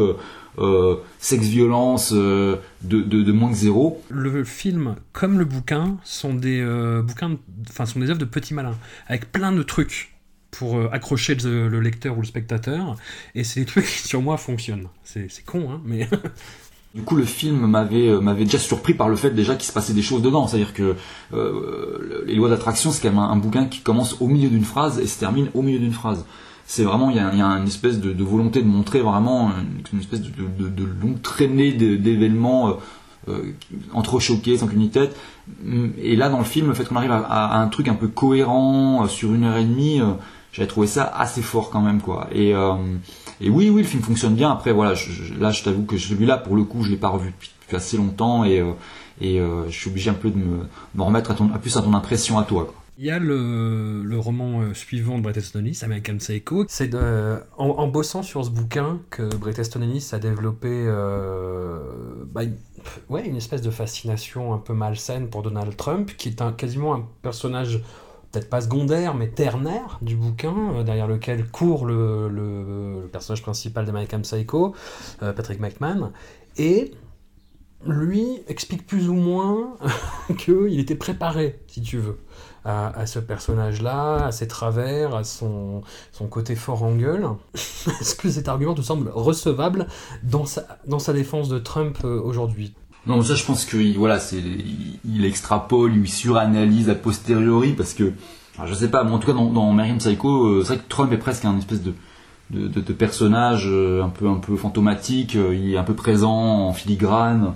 euh, sexe violence euh, de, de, moins que zéro. Le film comme le bouquin sont des euh, bouquins, enfin sont des œuvres de petits malins avec plein de trucs pour accrocher le, lecteur ou le spectateur et c'est des trucs qui sur moi fonctionnent. C'est con hein, mais Du coup, le film m'avait m'avait déjà surpris par le fait déjà qu'il se passait des choses dedans. C'est-à-dire que Les lois d'attraction, c'est quand même un, bouquin qui commence au milieu d'une phrase et se termine au milieu d'une phrase. c'est vraiment il y, a, y a une espèce de, volonté de montrer vraiment une, espèce de, de, longue traînée d'événements euh, entrechoqués sans qu'une tête. Et là, dans le film, le fait qu'on arrive à, un truc un peu cohérent sur une heure et demie, j'avais trouvé ça assez fort quand même, quoi. Et, et oui, oui, le film fonctionne bien. Après, voilà, là, je t'avoue que celui-là, pour le coup, je l'ai pas revu depuis, assez longtemps et et euh, je suis obligé un peu de me, remettre à, ton, plus à ton impression à toi. Il y a le, roman euh, suivant de Bret Easton Ellis, American Psycho. C'est en, bossant sur ce bouquin que Bret Easton Ellis a développé euh, bah, ouais, une espèce de fascination un peu malsaine pour Donald Trump, qui est un, quasiment un personnage peut-être pas secondaire, mais ternaire du bouquin, euh, derrière lequel court le, personnage principal d'American Psycho, Patrick McMahon. Et lui explique plus ou moins qu'il était préparé, si tu veux, à, ce personnage-là, à ses travers, à son, son côté fort en gueule. Est-ce que cet argument te semble recevable dans sa, dans sa défense de Trump euh, aujourd'hui? Non, ça je pense qu'il voilà, il, extrapole, il suranalyse a posteriori, parce que, je sais pas, en tout cas dans, dans Psycho, euh, c'est vrai que Trump est presque un espèce de... De, personnage euh, un peu un peu fantomatique il est un peu présent en filigrane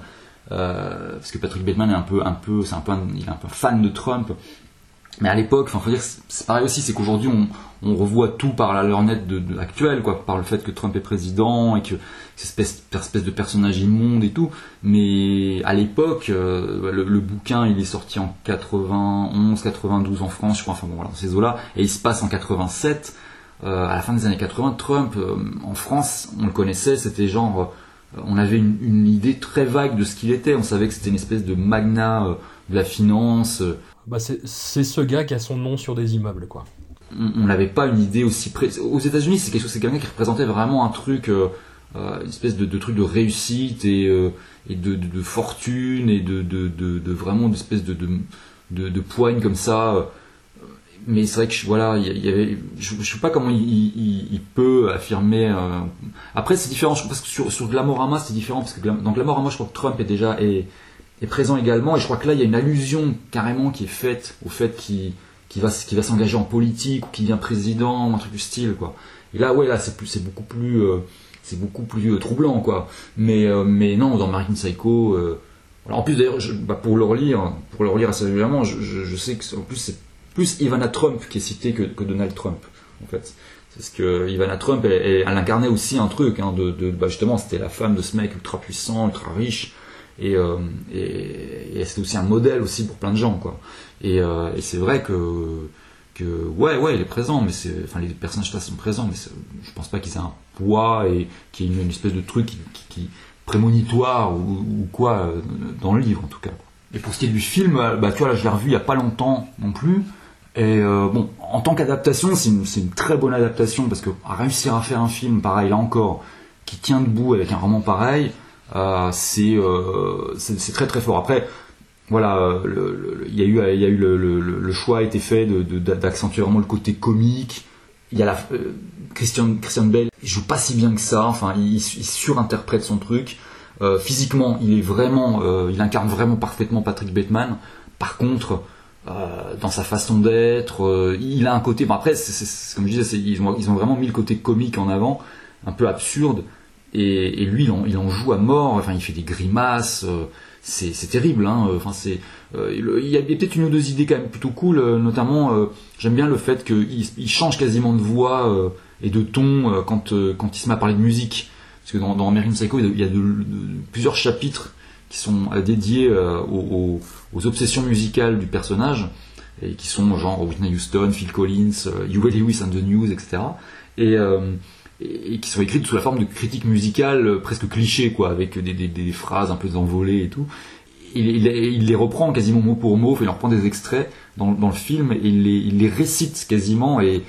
euh, parce que Patrick Bateman est un peu, un peu, un peu, il est un peu fan de Trump. Mais à l'époque, enfin, dire, c'est pareil aussi, c'est qu'aujourd'hui on, revoit tout par la lorgnette de, actuelle, quoi, par le fait que Trump est président et que cette espèce, espèce de personnage immonde et tout. Mais à l'époque, euh, le, bouquin, il est sorti en 91, 92 en France, je crois, enfin bon, voilà, dans ces eaux-là, et il se passe en 87. Euh, à la fin des années 80, Trump, euh, en France, on le connaissait, c'était genre on avait une, idée très vague de ce qu'il était. On savait que c'était une espèce de magnat euh, de la finance. Euh. Bah c'est ce gars qui a son nom sur des immeubles, quoi. On n'avait pas une idée aussi précise. Aux États-Unis, c'est quelque chose, c'est quelqu'un qui représentait vraiment un truc, euh, une espèce de, truc de réussite et, de, fortune et de, vraiment une espèce de, de, poigne comme ça mais c'est vrai que voilà, y, avait, je, ne sais pas comment il, peut affirmer. Euh, après, c'est différent. Je pense que sur, sur Glamorama, c'est différent parce que dans Glamorama, je crois que Trump est déjà est, présent également, et je crois que là, il y a une allusion carrément qui est faite au fait qu'il va, va s'engager en politique ou qu'il devient président, un truc du style, quoi. Et là, ouais, là, c'est beaucoup plus, euh, beaucoup plus euh, troublant, quoi. Mais, mais non, dans Marine Psycho. en plus, d'ailleurs, bah, pour le relire, pour le relire assez régulièrement, je, je sais que en plus c'est plus Ivana Trump qui est citée que, Donald Trump, en fait. Parce que Ivana Trump, elle, incarnait aussi un truc, hein, de, bah, justement, c'était la femme de ce mec ultra puissant, ultra riche, et, euh, et, c'était aussi un modèle aussi pour plein de gens, quoi. Et, euh, c'est vrai que, ouais, ouais, il est présent, mais c'est, enfin, les personnages là sont présents, mais je pense pas qu'ils aient un poids et qu'il y ait une, espèce de truc qui, prémonitoire ou, quoi euh, dans le livre, en tout cas. Et pour ce qui est du film, bah, tu vois, là, je l'ai revu il y a pas longtemps non plus. Et bon, en tant qu'adaptation, c'est une, très bonne adaptation parce que réussir à faire un film, pareil là encore, qui tient debout avec un roman pareil, c'est très très fort. Après, voilà, il y a eu, le, choix a été fait d'accentuer vraiment le côté comique. Il y a la Christian, Christian Bell, il joue pas si bien que ça. Enfin, il, surinterprète son truc. physiquement, il est vraiment, il incarne vraiment parfaitement Patrick Bateman. Par contre, euh, dans sa façon d'être. Euh, il a un côté. Bon, après, comme je disais, ils, ont, vraiment mis le côté comique en avant, un peu absurde. Et, et lui, il en, il en, joue à mort. Enfin, il fait des grimaces. Euh, c'est, terrible. Hein, enfin, c'est, il y a, peut-être une ou deux idées quand même plutôt cool. notamment, j'aime bien le fait qu'il il change quasiment de voix et de ton quand, quand il se met à parler de musique. Parce que dans, dans American Psycho, il y a de, plusieurs chapitres qui sont dédiés aux aux obsessions musicales du personnage, et qui sont genre Whitney Houston, Phil Collins, euh, Huey Lewis and the News, etc. Euh, et, qui sont écrites sous la forme de critiques musicales euh, presque clichés, quoi, avec des, phrases un peu envolées et tout. Il, les reprend quasiment mot pour mot, il en reprend des extraits dans, le film, et il les, récite quasiment, et,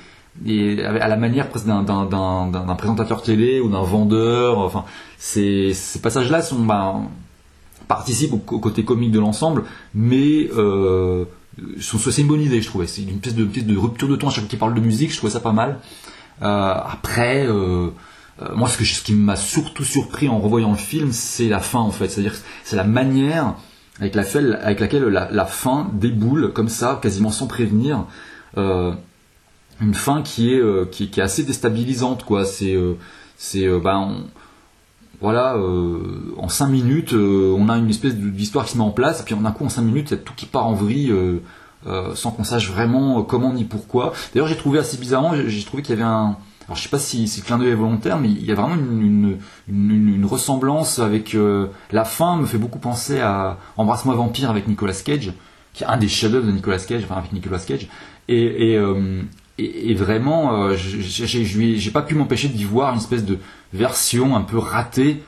à la manière presque d'un présentateur télé ou d'un vendeur. Enfin, ces, passages-là sont, ben, participe au, côté comique de l'ensemble, mais euh, c'est une bonne idée, je trouvais. C'est une pièce de, de rupture de ton à chaque fois qu'il parle de musique, je trouvais ça pas mal. Euh, après, euh, euh, moi, ce, que, ce qui m'a surtout surpris en revoyant le film, c'est la fin, en fait. C'est-à-dire, c'est la manière avec, avec laquelle la, fin déboule comme ça, quasiment sans prévenir. une fin qui est, qui, est assez déstabilisante, quoi. C'est, c'est, ben, voilà, en 5 minutes, on a une espèce d'histoire qui se met en place, et puis d'un coup, en 5 minutes, il y a tout qui part en vrille, euh, sans qu'on sache vraiment euh, comment ni pourquoi. D'ailleurs, j'ai trouvé assez bizarrement, j'ai trouvé qu'il y avait un. Alors, je sais pas si, si le clin d'œil est volontaire, mais il y a vraiment une, ressemblance avec euh, la fin, me fait beaucoup penser à Embrasse-moi vampire avec Nicolas Cage, qui est un des chefs-d'œuvre de Nicolas Cage, enfin avec Nicolas Cage. Et, vraiment, euh, j'ai- pas pu m'empêcher d'y voir une espèce de version un peu ratée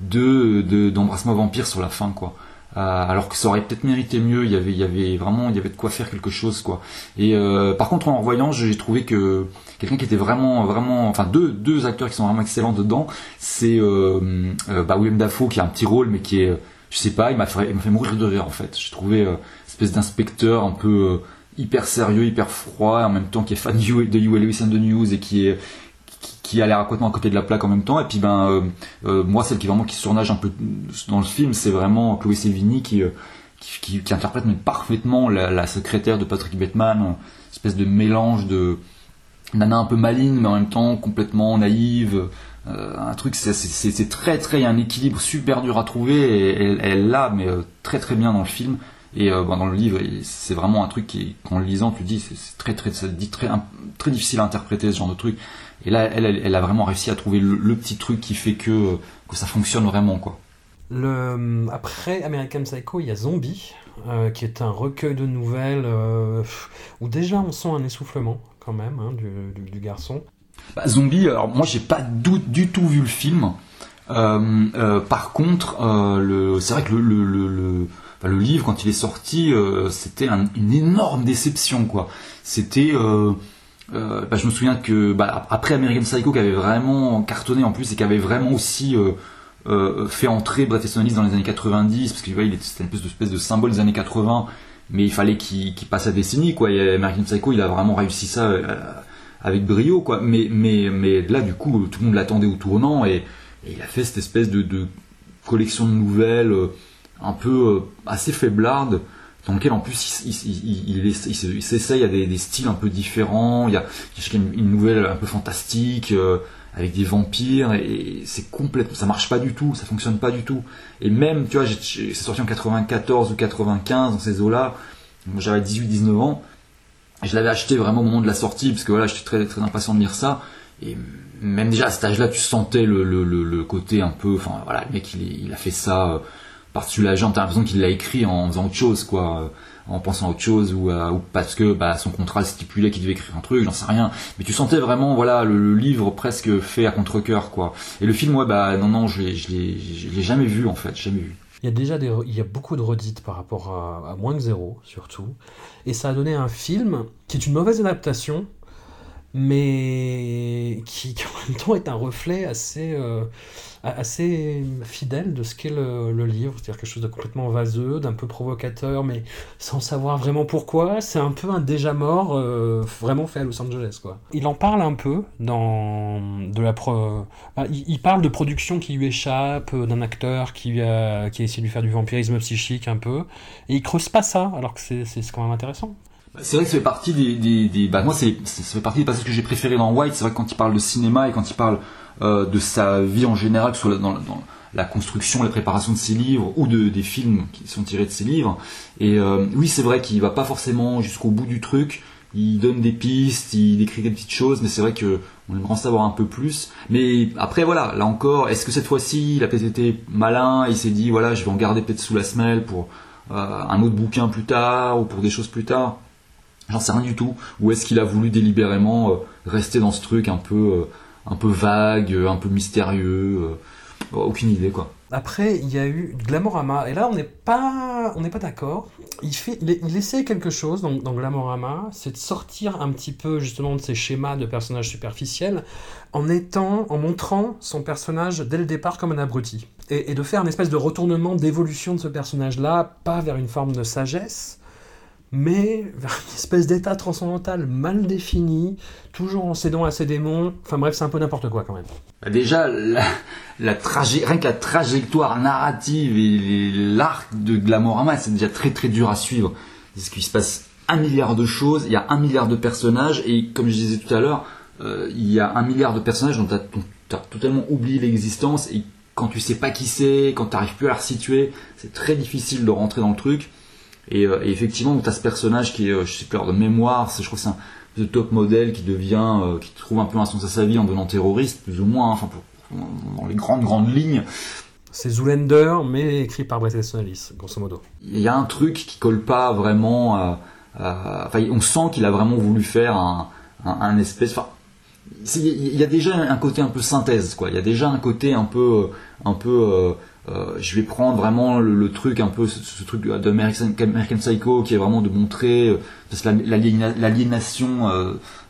de- d'Embrasse-moi vampire sur la fin, quoi. Euh, alors que ça aurait peut-être mérité mieux. Il y avait, il y avait vraiment, il y avait de quoi faire quelque chose, quoi. Et euh, par contre, en revoyant, j'ai trouvé que quelqu'un qui était vraiment, vraiment, enfin deux deux acteurs qui sont vraiment excellents dedans, c'est euh, euh, bah, William Dafoe qui a un petit rôle, mais qui est, je sais pas, il m'a fait, il m'a fait mourir de rire en fait. J'ai trouvé euh, espèce d'inspecteur un peu hyper sérieux, hyper froid, en même temps qui est fan de Huey Lewis and the News et qui est qui, a l'air complètement à côté de la plaque en même temps. Et puis ben euh, euh, moi celle qui vraiment qui surnage un peu dans le film, c'est vraiment Chloé Sevigny qui, euh, qui, qui- interprète mais parfaitement la, secrétaire de Patrick Bateman, espèce de mélange de nana un peu maligne mais en même temps complètement naïve. Un truc, c'est- très très, un équilibre super dur à trouver elle, l'a mais très très bien dans le film. Et euh, bon, dans le livre, c'est vraiment un truc qui, qu'en le lisant, tu dis, c'est très très, ça dit très, très difficile à interpréter ce genre de truc. Et là, elle, elle, elle a vraiment réussi à trouver le, le petit truc qui fait que, euh, que ça fonctionne vraiment, quoi. Le, après American Psycho, il y a Zombie, euh, qui est un recueil de nouvelles euh, où déjà on sent un essoufflement quand même hein, du, du- du garçon. Bah, Zombie, alors moi j'ai pas du, du tout vu le film. Euh, euh, par contre, euh, le, c'est vrai que le, le, le, le- le livre, quand il est sorti, euh, c'était un- une énorme déception, quoi. C'était. euh, euh, bah, je me souviens que bah, après American Psycho, qui avait vraiment cartonné en plus et qui avait vraiment aussi fait entrer Bret Easton dans les années 90, parce que il était c'était une espèce de, symbole des années 80, mais il fallait qu'il passe la décennie, quoi. Et American Psycho, il a vraiment réussi ça. avec brio quoi mais mais mais là du coup tout le monde l'attendait au tournant et, il a fait cette espèce de, collection de nouvelles un peu euh, assez faiblarde dans lequel en plus il, il, il, il, essa- il se- il s'essaye à des, styles un peu différents il y a, une, une nouvelle un peu fantastique euh, avec des vampires et c'est complètement ça marche pas du tout ça fonctionne pas du tout et même tu vois c'est sorti en 94 ou 95 dans ces eaux là moi j'avais 18 19 ans je l'avais acheté vraiment au moment de la sortie, parce que voilà, j'étais très, très impatient de lire ça. Et même déjà à cet âge-là, tu sentais le, le, côté un peu. Enfin voilà, le mec, il a fait ça euh, par-dessus la jambe. T'as l'impression qu'il l'a écrit en faisant autre chose, quoi. euh, En pensant à autre chose, ou, ou parce que bah, son contrat stipulait qu'il devait écrire un truc, j'en sais rien. Mais tu sentais vraiment, voilà, le, livre presque fait à contre-coeur, quoi. Et le film, ouais, bah non, non, je je l'ai, jamais vu, en fait, jamais vu. Il y a déjà des, il y a beaucoup de redites par rapport à moins que zéro, surtout. Et ça a donné un film qui est une mauvaise adaptation, mais qui, en même temps est un reflet assez, euh, assez fidèle de ce qu'est le, le livre. C'est-à-dire quelque chose de complètement vaseux, d'un peu provocateur, mais sans savoir vraiment pourquoi. C'est un peu un déjà mort, euh, vraiment fait à Los Angeles. Quoi. Il en parle un peu dans de la. Bah, il, parle de production qui lui échappe, euh, d'un acteur qui a, qui a essayé de lui faire du vampirisme psychique un peu, et il creuse pas ça, alors que c'est quand même intéressant. C'est vrai que ça fait partie des, des, des- bah moi c'est ça fait partie des passages que j'ai préférés dans White. C'est vrai que quand il parle de cinéma et quand il parle euh, de sa vie en général, que ce soit dans, la- dans la construction, la préparation de ses livres ou de des films qui sont tirés de ses livres. Et euh, oui, c'est vrai qu'il va pas forcément jusqu'au bout du truc. Il donne des pistes, il écrit des petites choses, mais c'est vrai que on aimerait en savoir un peu plus. Mais après voilà, là encore, est-ce que cette fois-ci il a peut-être été malin, il s'est dit voilà, je vais en garder peut-être sous la semelle pour euh, un autre bouquin plus tard ou pour des choses plus tard? J'en sais rien du tout. Ou est-ce qu'il a voulu délibérément euh, rester dans ce truc un peu, euh, un peu vague, euh, un peu mystérieux Aucune idée quoi. Après, il y a eu Glamorama, et là, on n'est pas, on n'est pas d'accord. Il, fait, il, il essaie quelque chose dans, dans Glamorama, c'est de sortir un petit peu justement de ces schémas de personnages superficiels, en étant, en montrant son personnage dès le départ comme un abruti, et, et de faire une espèce de retournement d'évolution de ce personnage-là, pas vers une forme de sagesse, mais vers une espèce d'état transcendantal mal défini, toujours en cédant à ses démons. Enfin bref, c'est un peu n'importe quoi quand même. Bah, déjà, la, la rien que la trajectoire narrative et l'arc de Glamorama, c'est déjà très très dur à suivre. C'est ce qui se passe un milliard de choses, il y a un milliard de personnages, et comme je disais tout à l'heure, euh, il y a un milliard de personnages dont tu as, totalement oublié l'existence, et quand tu sais pas qui c'est, quand tu n'arrives plus à la resituer, c'est très difficile de rentrer dans le truc. Et, euh, effectivement, tu as ce personnage qui est, euh, je sais plus, de mémoire, je crois que c'est un de top modèle qui devient, qui trouve un peu un sens à sa vie en devenant terroriste, plus ou moins, enfin, dans les grandes, grandes lignes. C'est Zoolander, mais écrit par Bret Easton Ellis, grosso modo. Il y a un truc qui colle pas vraiment à, enfin, on sent qu'il a vraiment voulu faire un, un, espèce. Enfin, il y a déjà un côté un peu synthèse, quoi. Il y a déjà un côté un peu, un peu. Euh, euh, je vais prendre vraiment le, truc un peu ce, truc de American, Psycho qui est vraiment de montrer euh, l'aliénation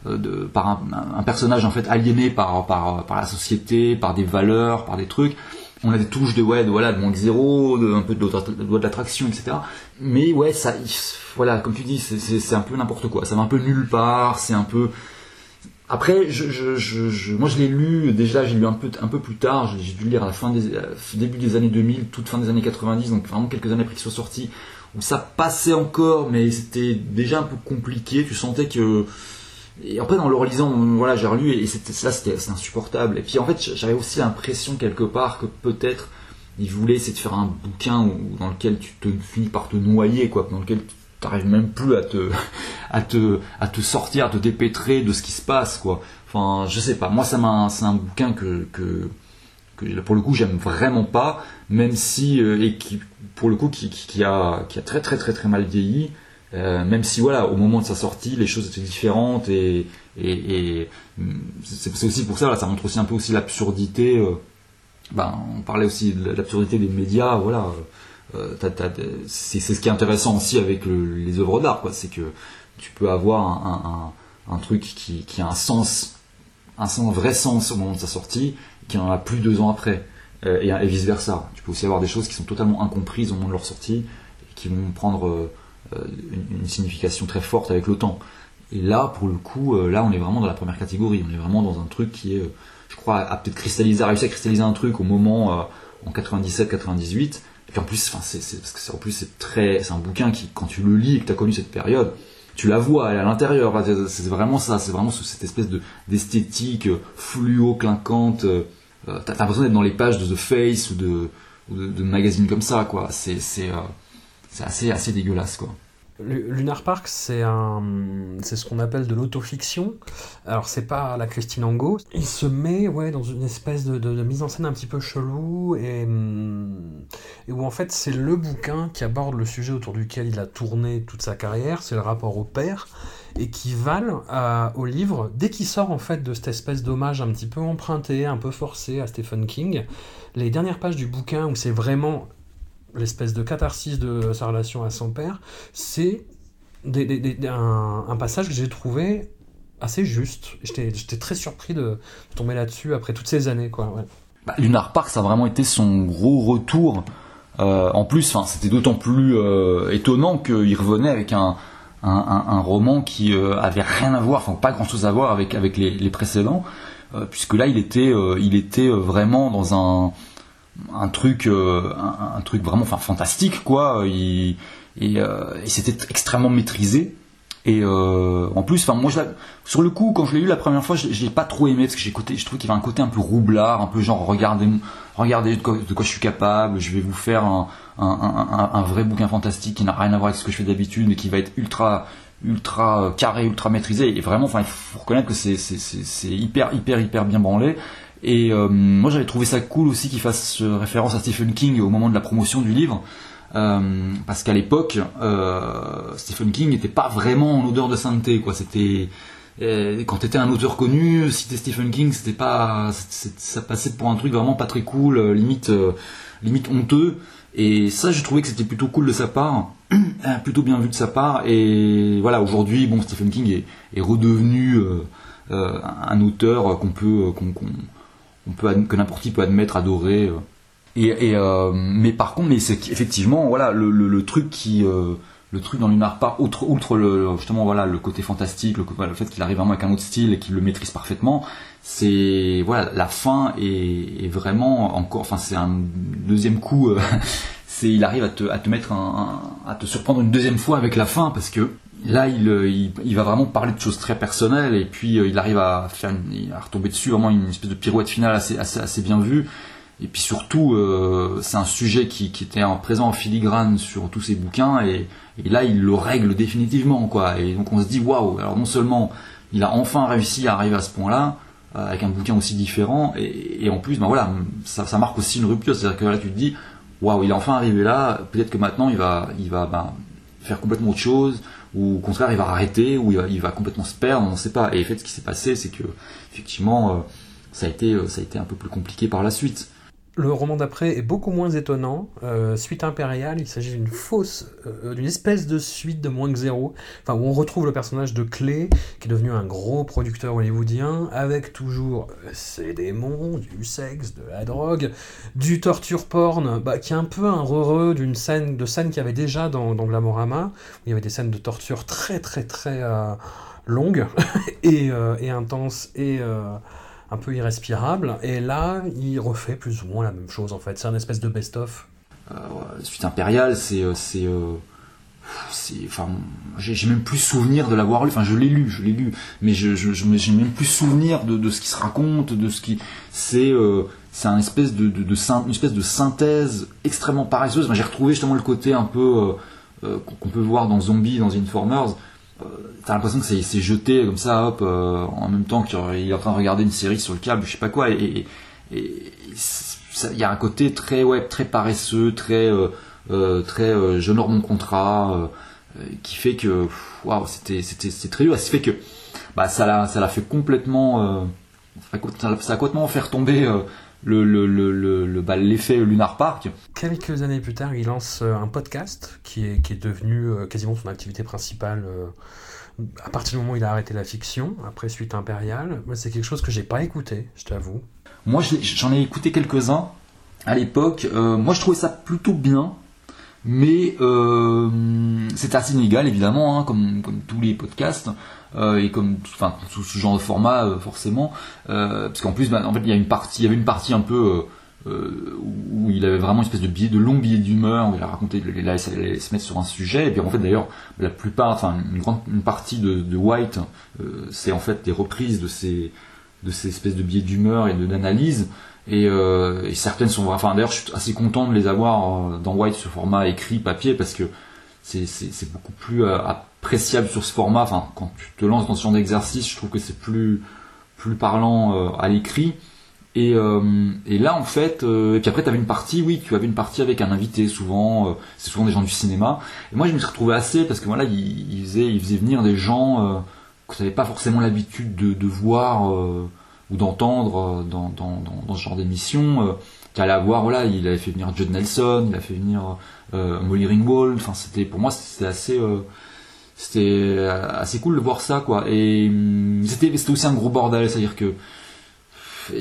de par un, personnage en fait aliéné par, par, par la société, par des valeurs, par des trucs on a des touches de ouais, de, voilà, de manque zéro, un peu de loi de l'attraction, etc. Mais ouais, ça, voilà, comme tu dis, c'est un peu n'importe quoi. Ça va un peu nulle part. C'est un peu. Après, je, je, je, moi je l'ai lu déjà, j'ai lu un peu, un peu plus tard. J'ai dû le lire à la fin des début des années 2000, toute fin des années 90, donc vraiment quelques années après qu'il soit sorti, où ça passait encore, mais c'était déjà un peu compliqué. Tu sentais que et après, dans le relisant, voilà, j'ai relu et c'était ça, c'était insupportable. Et puis en fait, j'avais aussi l'impression quelque part que peut-être il voulait essayer de faire un bouquin dans lequel tu te finis par te noyer, quoi, dans lequel tu n'arrives même plus à te, à te, à te sortir, à te dépêtrer de ce qui se passe, quoi. Enfin, je sais pas. Moi, ça m'a, c'est un bouquin que, pour le coup, j'aime vraiment pas, même si euh, et qui, pour le coup, qui, a, qui a très très très très mal vieilli. Euh, même si voilà, au moment de sa sortie, les choses étaient différentes et, c'est aussi pour ça, ça montre aussi un peu aussi l'absurdité. Euh, ben, on parlait aussi de l'absurdité des médias, voilà. Euh, c'est ce qui est intéressant aussi avec les œuvres d'art, quoi. C'est que tu peux avoir un, truc qui, a un sens, un vrai sens au moment de sa sortie, qui en a plus deux ans après, et, et vice versa. Tu peux aussi avoir des choses qui sont totalement incomprises au moment de leur sortie, qui vont prendre euh, une, signification très forte avec le temps. Et là, pour le coup, euh, là, on est vraiment dans la première catégorie. On est vraiment dans un truc qui est, euh, je crois, a peut-être cristallisé, réussi à cristalliser un truc au moment en 97-98. Et puis en plus, enfin, c'est, parce que en plus c'est très, c'est un bouquin qui, quand tu le lis et que tu as connu cette période, tu la vois, elle à l'intérieur. C'est vraiment ça, c'est vraiment cette espèce de d'esthétique fluo, clinquante. T'as l'impression d'être dans les pages de The Face ou de, de, magazines comme ça, quoi. C'est, c'est, c'est assez, assez dégueulasse, quoi. Lunar Park, c'est un, c'est ce qu'on appelle de l'autofiction. Alors c'est pas la Christine Angot. Il se met, ouais, dans une espèce de, mise en scène un petit peu chelou et, où en fait c'est le bouquin qui aborde le sujet autour duquel il a tourné toute sa carrière, c'est le rapport au père et qui valent au livre dès qu'il sort en fait de cette espèce d'hommage un petit peu emprunté, un peu forcé à Stephen King. Les dernières pages du bouquin où c'est vraiment l'espèce de catharsis de sa relation à son père, c'est un, passage que j'ai trouvé assez juste. J'étais très surpris de tomber là-dessus après toutes ces années. Quoi, bah, Lunar Park, ça a vraiment été son gros retour. Euh, en plus, c'était d'autant plus euh, étonnant qu'il revenait avec un, roman qui euh, avait rien à voir, enfin pas grand-chose à voir avec, avec les, les précédents, puisque là, il était, il était vraiment dans un un truc euh, un, truc vraiment enfin fantastique quoi. Et, euh, c'était extrêmement maîtrisé. Et euh, en plus enfin moi sur le coup quand je l'ai lu la première fois je, l'ai pas trop aimé parce que j'ai je trouve qu'il y avait un côté un peu roublard un peu genre regardez regardez de quoi, je suis capable je vais vous faire un, un, vrai bouquin fantastique qui n'a rien à voir avec ce que je fais d'habitude mais qui va être ultra ultra carré ultra maîtrisé. Et vraiment enfin il faut reconnaître que c'est c'est hyper hyper hyper bien branlé et euh, moi j'avais trouvé ça cool aussi qu'il fasse euh, référence à Stephen King au moment de la promotion du livre. Euh, parce qu'à l'époque, Stephen King n'était pas vraiment en odeur de sainteté, quoi. C'était quand t'étais un auteur connu, si Stephen King, c'était pas, ça passait pour un truc vraiment pas très cool, limite, limite honteux. Et ça, j'ai trouvé que c'était plutôt cool de sa part, plutôt bien vu de sa part. Et voilà, aujourd'hui, bon, Stephen King est, redevenu un auteur qu'on peut, qu'on, peut que n'importe qui peut admettre, adorer. Euh. Et, euh, mais par contre, mais c'est effectivement voilà le, le, truc qui euh, le truc dans Lunar Park, outre, le, justement voilà le côté fantastique, le, fait qu'il arrive vraiment avec un autre style et qu'il le maîtrise parfaitement, c'est voilà la fin est, vraiment encore, enfin c'est un deuxième coup, c'est il arrive à te, à te mettre à te surprendre une deuxième fois avec la fin parce que là, il, il, va vraiment parler de choses très personnelles et puis il arrive à faire, une, à retomber dessus vraiment une espèce de pirouette finale assez, assez, assez bien vue. Et puis surtout, euh, c'est un sujet qui, qui, était en présent en filigrane sur tous ses bouquins, et, et, là, il le règle définitivement, quoi. Et donc on se dit, waouh, alors non seulement il a enfin réussi à arriver à ce point-là, euh, avec un bouquin aussi différent, et, et en plus, ben voilà, ça, ça, marque aussi une rupture, c'est-à-dire que là, tu te dis, waouh, il est enfin arrivé là, peut-être que maintenant, il va, il va ben, faire complètement autre chose, ou au contraire, il va arrêter, ou il va, complètement se perdre, on ne sait pas. Et en fait, ce qui s'est passé, c'est que, effectivement, euh, ça, a été, ça a été un peu plus compliqué par la suite. Le roman d'après est beaucoup moins étonnant. Euh, suite impériale, il s'agit d'une fausse, euh, d'une espèce de suite de moins que zéro, enfin où on retrouve le personnage de Clé, qui est devenu un gros producteur hollywoodien, avec toujours euh, ses démons, du sexe, de la drogue, du torture porn, bah, qui est un peu un heureux d'une scène, de scène qu'il y avait déjà dans, dans Glamorama, où il y avait des scènes de torture très très très longues et intenses et un peu irrespirable. Et là, il refait plus ou moins la même chose en fait. C'est un espèce de best-of. Euh, Suite impériale, c'est. Euh, c'est euh, enfin j'ai même plus souvenir de l'avoir lu enfin je l'ai lu je l'ai lu mais je j'ai même plus souvenir de, de, ce qui se raconte de ce qui c'est euh, c'est un espèce de, de, une espèce de synthèse extrêmement paresseuse j'ai retrouvé justement le côté un peu qu'on peut voir dans Zombie dans Informers t'as l'impression que c'est jeté comme ça, hop, euh, en même temps qu'il est en train de regarder une série sur le câble, je sais pas quoi, et il y a un côté très ouais, très paresseux, très euh, très je honore mon contrat, qui fait que waouh, c'était c'est très dur, qui fait que bah ça l'a ça l'a fait complètement ça, a, ça a complètement fait retomber le, le, le, le bah, l'effet Lunar Park. Quelques années plus tard, il lance euh, un podcast qui est, qui est devenu euh, quasiment son activité principale euh, à partir du moment où il a arrêté la fiction, après Suite Impériale. C'est quelque chose que j'ai pas écouté, je t'avoue. Moi, j'en ai écouté quelques-uns à l'époque. moi, je trouvais ça plutôt bien. Mais euh, c'est assez inégal évidemment, hein, comme, comme, tous les podcasts euh, et comme enfin ce genre de format euh, forcément, euh, parce qu'en plus, bah, en fait, il y a une partie, il y avait une partie un peu où il avait vraiment une espèce de billet, de long billet d'humeur, où il a raconté, il allait, se mettre sur un sujet, et puis en fait d'ailleurs la plupart, enfin une grande partie de, de White, c'est en fait des reprises de ces de ces espèces de billets d'humeur et d'analyse. Et, et, certaines sont enfin d'ailleurs je suis assez content de les avoir dans White ce format écrit papier parce que c'est beaucoup plus euh, appréciable sur ce format. Enfin quand tu te lances dans ce genre d'exercice je trouve que c'est plus plus parlant euh, à l'écrit. Et, et, là en fait et puis après tu avais une partie oui tu avais une partie avec un invité souvent c'est souvent des gens du cinéma. Et moi je me suis retrouvé assez parce que voilà il, il faisait il venir des gens que tu n'avais pas forcément l'habitude de, de, voir ou d'entendre euh, dans, dans, dans, ce genre d'émission. Euh, tu allais avoir, voilà, il avait fait venir Judd Nelson, il a fait venir euh, Molly Ringwald. Enfin, c'était pour moi c'était assez c'était assez cool de voir ça quoi et hum, c'était c'était aussi un gros bordel c'est à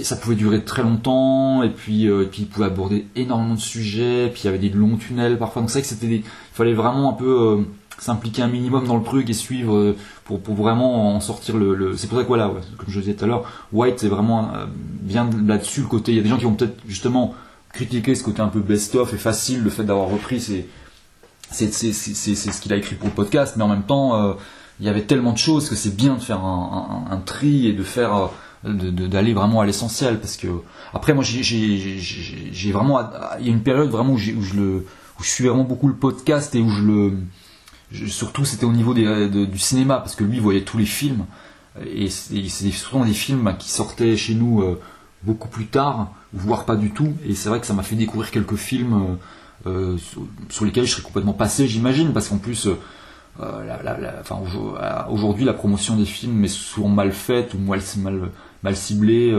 ça pouvait durer très longtemps et puis et puis il pouvait aborder énormément de sujets puis il y avait des longs tunnels parfois. Donc c'est vrai que c'était il fallait vraiment un peu s'impliquer un minimum dans le truc et suivre euh, pour, pour vraiment en sortir le, c'est pour ça que voilà comme je disais tout à l'heure White c'est vraiment euh, bien là-dessus le côté il y a des gens qui vont peut-être justement critiquer ce côté un peu best-of et facile le fait d'avoir repris c'est c'est ce qu'il a écrit pour le podcast mais en même temps euh, il y avait tellement de choses que c'est bien de faire un, tri et de faire d'aller vraiment à l'essentiel parce que après moi j'ai vraiment il y a une période vraiment où, je le où je suis vraiment beaucoup le podcast et où je le surtout c'était au niveau du cinéma parce que lui voyait tous les films. Et c'est souvent des films qui sortaient chez nous euh, beaucoup plus tard voire pas du tout. Et c'est vrai que ça m'a fait découvrir quelques films euh, euh, sur, lesquels je serais complètement passé j'imagine parce qu'en plus aujourd'hui la promotion des films est souvent mal faite ou mal, mal, mal ciblée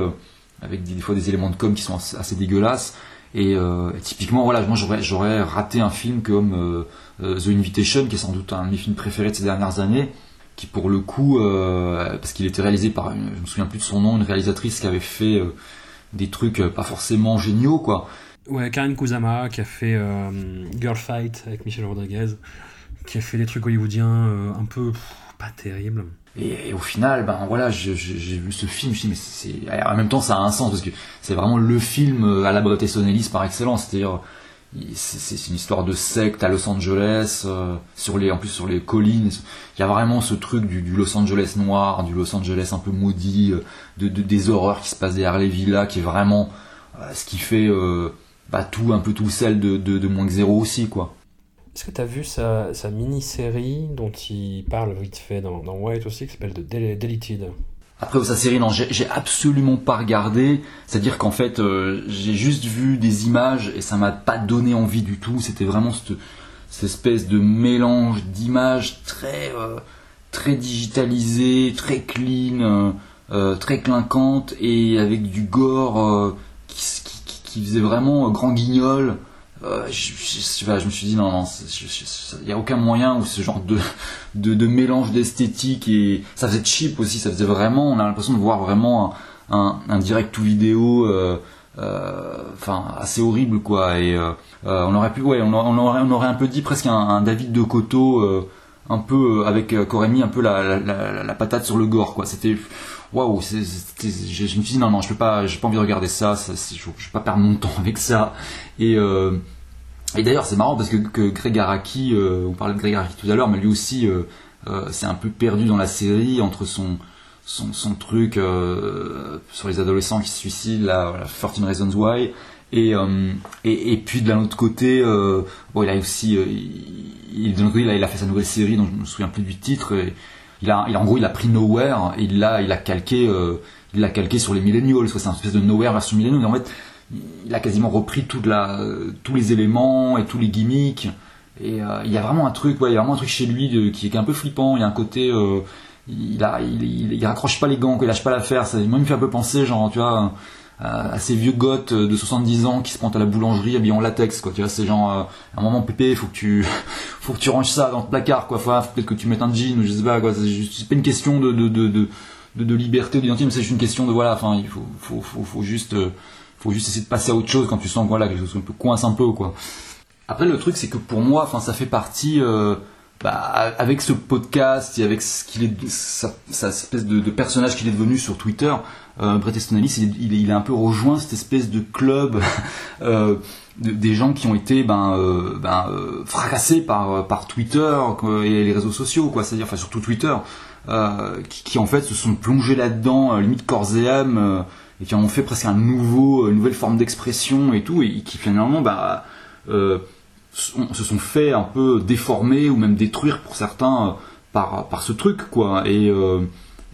avec des, fois des éléments de com qui sont assez, dégueulasses et, typiquement voilà moi j'aurais raté un film comme euh, The Invitation, qui est sans doute un de mes films préférés de ces dernières années, qui pour le coup, euh, parce qu'il était réalisé par, une, je me souviens plus de son nom, une réalisatrice qui avait fait euh, des trucs pas forcément géniaux, quoi. Ouais, Karen qui a fait Girl Fight avec Michel Rodriguez, qui a fait des trucs hollywoodiens un peu pas terribles. Et, au final, ben voilà, j'ai vu ce film, je me mais c'est, en même temps ça a un sens parce que c'est vraiment le film à la Easton Ellis par excellence, c'est-à-dire c'est une histoire de secte à Los Angeles, euh, sur les, en plus sur les collines. Il y a vraiment ce truc du, Los Angeles noir, du Los Angeles un peu maudit, euh, de, des horreurs qui se passent derrière les villas, qui est vraiment euh, ce qui fait bah, tout, un peu tout celle de, de, moins que zéro aussi, quoi. Est-ce que tu as vu sa, mini-série dont il parle vite fait dans, White aussi, qui s'appelle The Deleted? Après sa série, non, j'ai absolument pas regardé. C'est-à-dire qu'en fait, euh, j'ai juste vu des images et ça m'a pas donné envie du tout. C'était vraiment cette, espèce de mélange d'images très euh, très digitalisé, très clean, euh, très clinquante et avec du gore qui, qui, faisait vraiment grand guignol. Euh, je, me suis dit non, non, il n'y a aucun moyen où ce genre de, mélange d'esthétique et ça faisait cheap aussi, ça faisait vraiment, on a l'impression de voir vraiment un, direct ou vidéo, euh, euh, enfin assez horrible quoi. Et on aurait pu, ouais, on, aurait, un peu dit presque un, David de Coteau, un peu avec mis un peu la, patate sur le gore quoi. C'était waouh, je, me suis dit non non, je peux pas, j'ai pas envie de regarder ça, je, je vais pas perdre mon temps avec ça. Et et d'ailleurs, c'est marrant parce que, que Greg Araki, euh, on parlait de Greg Araki tout à l'heure, mais lui aussi euh, euh, s'est un peu perdu dans la série entre son, son, son truc sur les adolescents qui se suicident, la, 14 Reasons Why, et, et, puis de l'autre côté, bon, il a aussi, il, de côté, il a, fait sa nouvelle série dont je me souviens plus du titre. il a, il, en gros, il a pris Nowhere et il l'a, il a calqué, il l'a calqué sur les Millennials. C'est un espèce de Nowhere version Millennials. En fait, il a quasiment repris la, tous les éléments et tous les gimmicks. Et euh, il y a vraiment un truc, ouais, il y a vraiment un truc chez lui qui est un peu flippant. Il y a un côté, euh, il, a, il, il, raccroche pas les gants, il lâche pas l'affaire. Ça moi, il fait un peu penser, genre, tu vois, à ces vieux goths de 70 ans qui se pointent à la boulangerie habillés en latex, quoi. Tu vois, c'est genre, euh, à un moment, pépé, faut que tu, faut que tu ranges ça dans le placard, quoi. Faut, peut-être que tu mettes un jean, je sais pas, quoi. C'est pas une question de, de, de, de, liberté d'identité, mais c'est juste une question de, voilà, enfin, il faut, faut, faut, faut juste, faut juste essayer de passer à autre chose quand tu sens voilà quelque chose qui coince un peu quoi. Après le truc c'est que pour moi, enfin ça fait partie euh, bah, avec ce podcast et avec ce qu'il est sa, espèce de, personnage qu'il est devenu sur Twitter, euh, Brett Easton Ellis, il, il, a un peu rejoint cette espèce de club euh, des gens qui ont été ben, ben fracassés par par Twitter et les réseaux sociaux quoi, c'est-à-dire enfin surtout Twitter, qui, qui, en fait se sont plongés là-dedans limite corps et âme et qui en ont fait presque un nouveau, une nouvelle forme d'expression et tout, et qui finalement bah, euh, se sont fait un peu déformer ou même détruire pour certains euh, par, par ce truc quoi. Euh,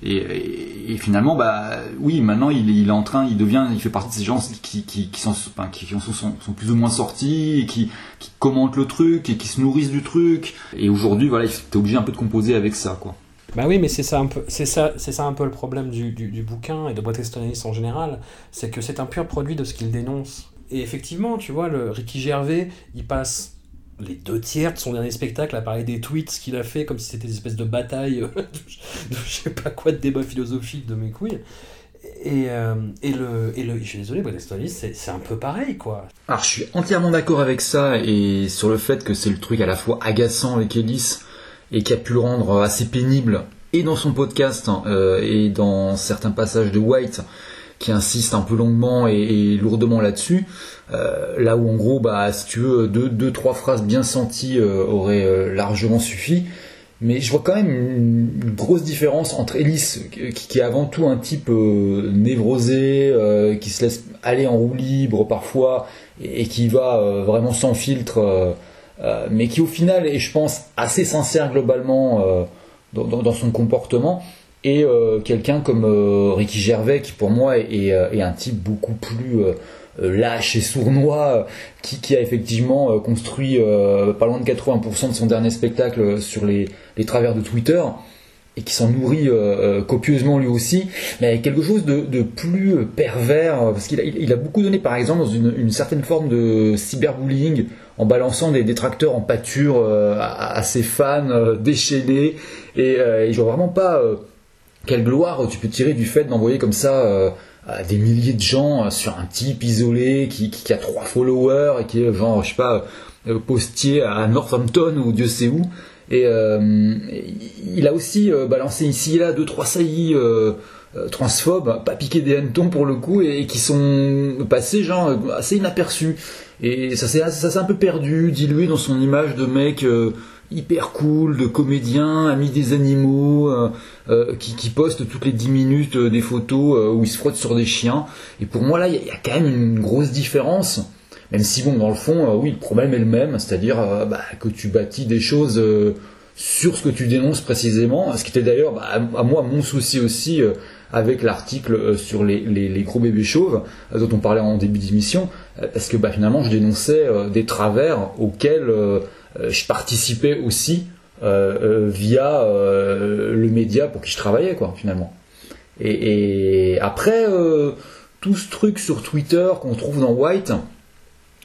et, et, et, finalement, bah oui, maintenant il, est en train, il devient, il fait partie de ces gens qui, qui, qui, sont, qui sont, sont, plus ou moins sortis, et qui, qui commentent le truc et qui se nourrissent du truc. Et aujourd'hui, voilà, il est obligé un peu de composer avec ça, quoi. Bah oui, mais c'est ça un peu, c'est ça, c'est ça un peu le problème du, du, bouquin et de Ellis en général, c'est que c'est un pur produit de ce qu'il dénonce. Et effectivement, tu vois, le Ricky Gervais, il passe les deux tiers de son dernier spectacle à parler des tweets qu'il a fait comme si c'était des espèces de bataille de, je sais pas quoi de débat philosophique de mes couilles. Et, euh, et, le, et le, je suis désolé, Easton Ellis, c'est un peu pareil, quoi. Alors, je suis entièrement d'accord avec ça et sur le fait que c'est le truc à la fois agaçant avec Ellis et qui a pu le rendre assez pénible et dans son podcast euh, et dans certains passages de White qui insiste un peu longuement et, lourdement là-dessus. Euh, là où en gros, bah, si tu veux, deux, deux trois phrases bien senties euh, auraient largement suffi. Mais je vois quand même une, grosse différence entre Ellis, qui, est avant tout un type névrosé, qui se laisse aller en roue libre parfois, et qui va vraiment sans filtre euh, mais qui au final est, je pense, assez sincère globalement euh, dans, son comportement, et euh, quelqu'un comme Ricky Gervais, qui pour moi est, un type beaucoup plus lâche et sournois, qui, a effectivement construit pas loin de 80% de son dernier spectacle sur les, travers de Twitter et qui s'en nourrit copieusement lui aussi, mais quelque chose de, plus pervers, parce qu'il a, beaucoup donné par exemple dans une, certaine forme de cyberbullying en balançant des détracteurs en pâture euh, à, ses fans euh, déchaînés. Et, euh, je vois vraiment pas quelle gloire tu peux tirer du fait d'envoyer comme ça des milliers de gens sur un type isolé qui, a trois followers et qui est genre, je sais pas, euh, postier à Northampton ou Dieu sait où. Et euh, il a aussi euh, balancé ici et là deux trois saillies euh, transphobes, pas piqué des hannetons pour le coup, et, qui sont passés genre assez inaperçus. Et ça s'est un peu perdu, dilué dans son image de mec hyper cool, de comédien, ami des animaux, qui, poste toutes les 10 minutes des photos où il se frotte sur des chiens. Et pour moi là, il y a quand même une grosse différence. Même si bon, dans le fond, euh, oui, le problème est le même, c'est-à-dire euh, bah, que tu bâtis des choses euh, sur ce que tu dénonces précisément, ce qui était d'ailleurs bah, à, moi mon souci aussi avec l'article sur les, gros bébés chauves dont on parlait en début d'émission, parce que bah, finalement je dénonçais des travers auxquels je participais aussi via le média pour qui je travaillais, quoi, finalement. Et, après, tout ce truc sur Twitter qu'on trouve dans White,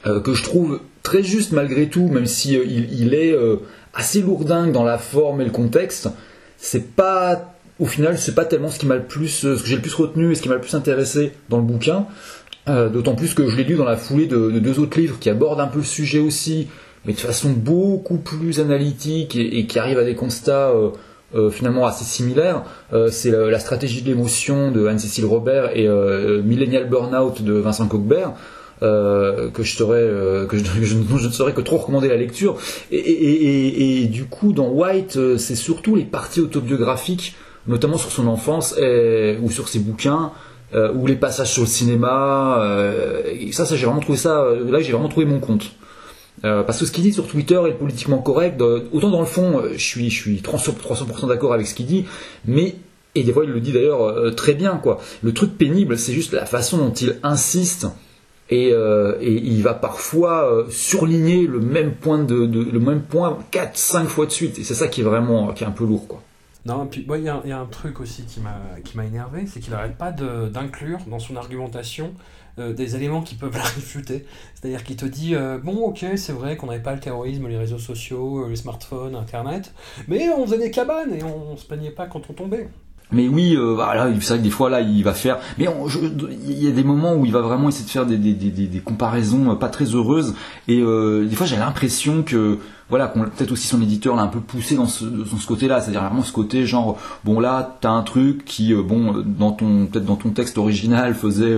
euh, que je trouve très juste malgré tout, même si euh, il, est euh, assez lourdingue dans la forme et le contexte, c'est pas au final c'est pas tellement ce qui m'a le plus ce que j'ai le plus retenu et ce qui m'a le plus intéressé dans le bouquin. D'autant plus que je l'ai lu dans la foulée de, de deux autres livres qui abordent un peu le sujet aussi, mais de façon beaucoup plus analytique et, qui arrivent à des constats finalement assez similaires. C'est la, stratégie de l'émotion de Anne-Cécile Robert et Millennial Burnout de Vincent Cockbert. Euh, que je saurais euh, que je, ne saurais que trop recommander la lecture et, du coup dans White euh, c'est surtout les parties autobiographiques notamment sur son enfance ou sur ses bouquins ou les passages sur le cinéma et ça j'ai vraiment trouvé ça là j'ai vraiment trouvé mon compte parce que ce qu'il dit sur Twitter est politiquement correct. autant dans le fond, je suis, je suis 300%, 300% d'accord avec ce qu'il dit, mais et des fois il le dit d'ailleurs très bien quoi. Le truc pénible, c'est juste la façon dont il insiste et, euh, et il va parfois euh, surligner le même point de, le même point 4 5 fois de suite et c'est ça qui est vraiment qui est un peu lourd quoi. Non, puis il y, a- un truc aussi qui m'a énervé, c'est qu'il n'arrête pas d'inclure dans son argumentation euh, des éléments qui peuvent la réfuter. C'est-à-dire qu'il te dit bon, ok, c'est vrai qu'on n'avait pas le terrorisme, les réseaux sociaux, les smartphones, Internet, mais on faisait des cabanes et on, se plaignait pas quand on tombait. Mais oui, euh, voilà, c'est vrai que des fois là, il va faire. Mais il y a des moments où il va vraiment essayer de faire des, des, des, des- comparaisons euh, pas très heureuses. Et euh, des fois, j'ai l'impression que voilà, qu'on peut-être aussi son éditeur l'a un peu poussé dans ce, dans ce côté-là, c'est-à-dire vraiment ce côté genre bon là, t'as un truc qui euh, bon euh, dans ton peut-être dans ton texte original faisait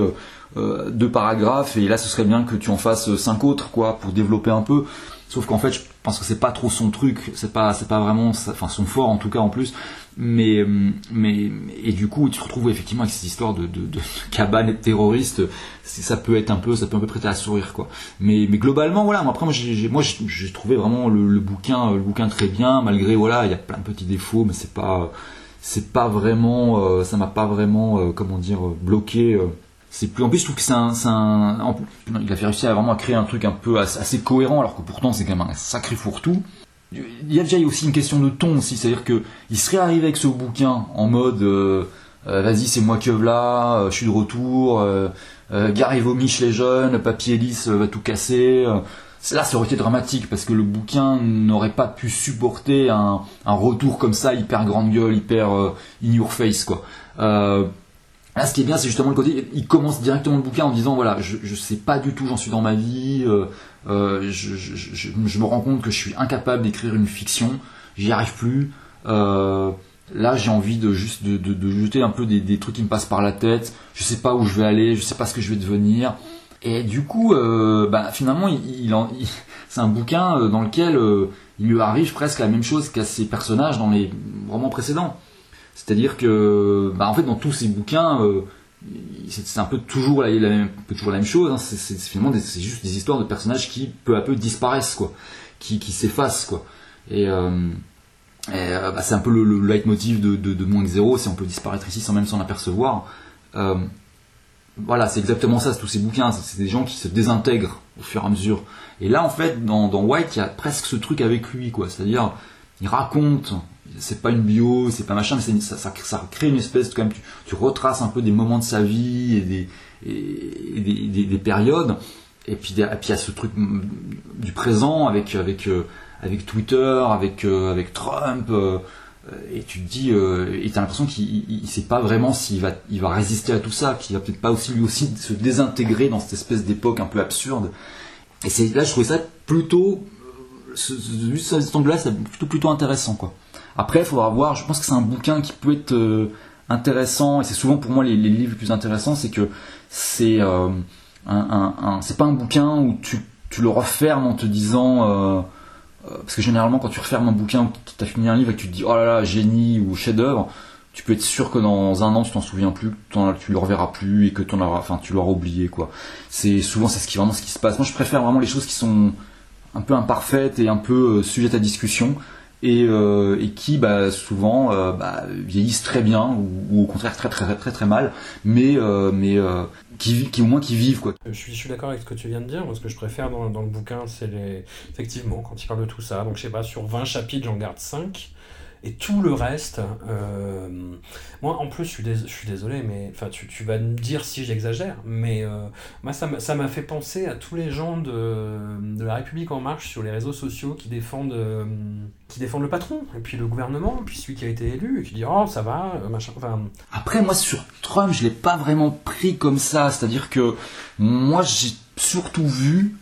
deux paragraphes et là, ce serait bien que tu en fasses cinq autres quoi pour développer un peu. Sauf qu'en fait, je pense que c'est pas trop son truc, c'est pas, c'est pas vraiment, enfin son fort en tout cas en plus. Mais, mais, et du coup, tu te retrouves effectivement avec cette histoire de, de, de et terroristes. Ça peut être un peu, ça peut un peu prêter à sourire quoi. Mais, mais globalement, voilà. Après, moi, j'ai, moi, j'ai trouvé vraiment le, bouquin, le bouquin très bien, malgré voilà, il y a plein de petits défauts, mais c'est pas, c'est pas vraiment, euh, ça m'a pas vraiment, euh, comment dire, euh, bloqué. euh, c'est plus en plus je trouve que c'est un, il a fait réussir à vraiment créer un truc un peu assez cohérent alors que pourtant c'est quand même un sacré fourre-tout il y a déjà aussi une question de ton aussi c'est à dire que il serait arrivé avec ce bouquin en mode euh, euh, vas-y c'est moi que là euh, je suis de retour Gare et vomiche les jeunes Papy Ellis euh, va tout casser là ça aurait été dramatique parce que le bouquin n'aurait pas pu supporter un, retour comme ça hyper grande gueule hyper in your face quoi. Là, ce qui est bien, c'est justement le côté, il commence directement le bouquin en disant voilà, je, je sais pas du tout, j'en suis dans ma vie, je, je, me rends compte que je suis incapable d'écrire une fiction, j'y arrive plus. euh, là, j'ai envie de juste de, jeter un peu des, trucs qui me passent par la tête. Je sais pas où je vais aller, je sais pas ce que je vais devenir. Et du coup, euh, bah, finalement, il, c'est un bouquin euh, dans lequel euh, il lui arrive presque la même chose qu'à ses personnages dans les romans précédents. C'est-à-dire que, bah, en fait, dans tous ces bouquins, euh, c'est un peu toujours la, la même, toujours la même chose. hein. C'est finalement c'est juste des histoires de personnages qui peu à peu disparaissent, quoi, qui, qui s'effacent, quoi. Et, euh, euh, bah, c'est un peu le, le leitmotiv de, de, de moins que zéro. Si on peut disparaître ici sans même s'en apercevoir. Euh, voilà, c'est exactement ça, tous ces bouquins. C'est c'est des gens qui se désintègrent au fur et à mesure. Et là, en fait, dans, dans White, il y a presque ce truc avec lui, quoi. C'est-à-dire, il raconte, c'est pas une bio, c'est pas machin, mais ça, crée une espèce quand même, tu, retraces un peu des moments de sa vie et des, des, des- des périodes. Et puis, et puis il y a ce truc mm, du présent avec, avec, euh, avec Twitter, avec, euh, avec Trump. euh, et tu te dis, et t'as l'impression qu'il il, il sait pas vraiment s'il va, il va résister à tout ça, qu'il va peut-être pas aussi lui aussi se désintégrer dans cette espèce d'époque un peu absurde. Et là, je trouvais ça plutôt, ce- cet angle-là, c'est plutôt, plutôt intéressant, quoi. Après, il faudra voir, je pense que c'est un bouquin qui peut être euh, intéressant, et c'est souvent pour moi les, livres les plus intéressants, c'est que c'est euh, pas un bouquin où tu, le refermes en te disant... euh, parce que généralement, quand tu refermes un bouquin, ou tu as fini un livre et que tu te dis oh là là, génie ou chef-d'œuvre, tu peux être sûr que dans un an, tu t'en souviens plus, que tu le reverras plus et que auras, enfin, tu l'auras oublié, quoi. C'est souvent ce qui vraiment ce qui se passe. Moi, je préfère vraiment les choses qui sont un peu imparfaites et un peu euh, sujettes à discussion et, euh, et qui, bah, souvent, euh, bah, vieillissent très bien ou, au contraire très très très très, très mal, mais euh, mais euh, qui, qui au moins qui vivent, quoi. Je suis, je suis d'accord avec ce que tu viens de dire. Moi, ce que je préfère dans, dans le bouquin, c'est les. Effectivement, quand il parle de tout ça. Donc, je sais pas, sur 20 chapitres, j'en garde 5. Et tout le reste. euh, Moi, en plus, je suis, désolé, mais. Enfin, tu, vas me dire si j'exagère. Mais euh, moi, ça m'a fait penser à tous les gens de, de La République En Marche sur les réseaux sociaux qui défendent. euh, qui défendent le patron, et puis le gouvernement, puis celui qui a été élu, et qui dit Oh, ça va, machin. Après, moi, sur Trump, je l'ai pas vraiment pris comme ça. C'est-à-dire que moi, j'ai surtout vu,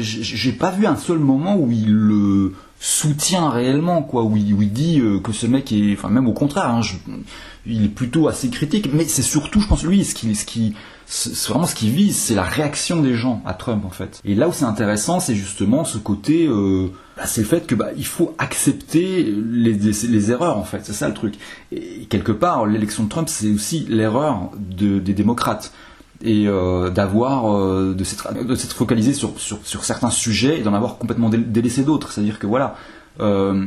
j'ai pas vu un seul moment où il le soutient réellement, quoi, où il, où il dit euh, que ce mec est, enfin, même au contraire, hein, il est plutôt assez critique. Mais c'est surtout, je pense, lui, ce qui, ce qui, c'est vraiment ce qui vise, c'est la réaction des gens à Trump, en fait. Et là où c'est intéressant, c'est justement ce côté. euh, bah, c'est le fait que bah, il faut accepter les, les, les erreurs en fait, c'est ça le truc. Et quelque part, l'élection de Trump, c'est aussi l'erreur de, des démocrates et euh, d'avoir euh, de s'être de focalisé sur, sur, sur certains sujets et d'en avoir complètement dé- délaissé d'autres. C'est-à-dire que voilà, euh,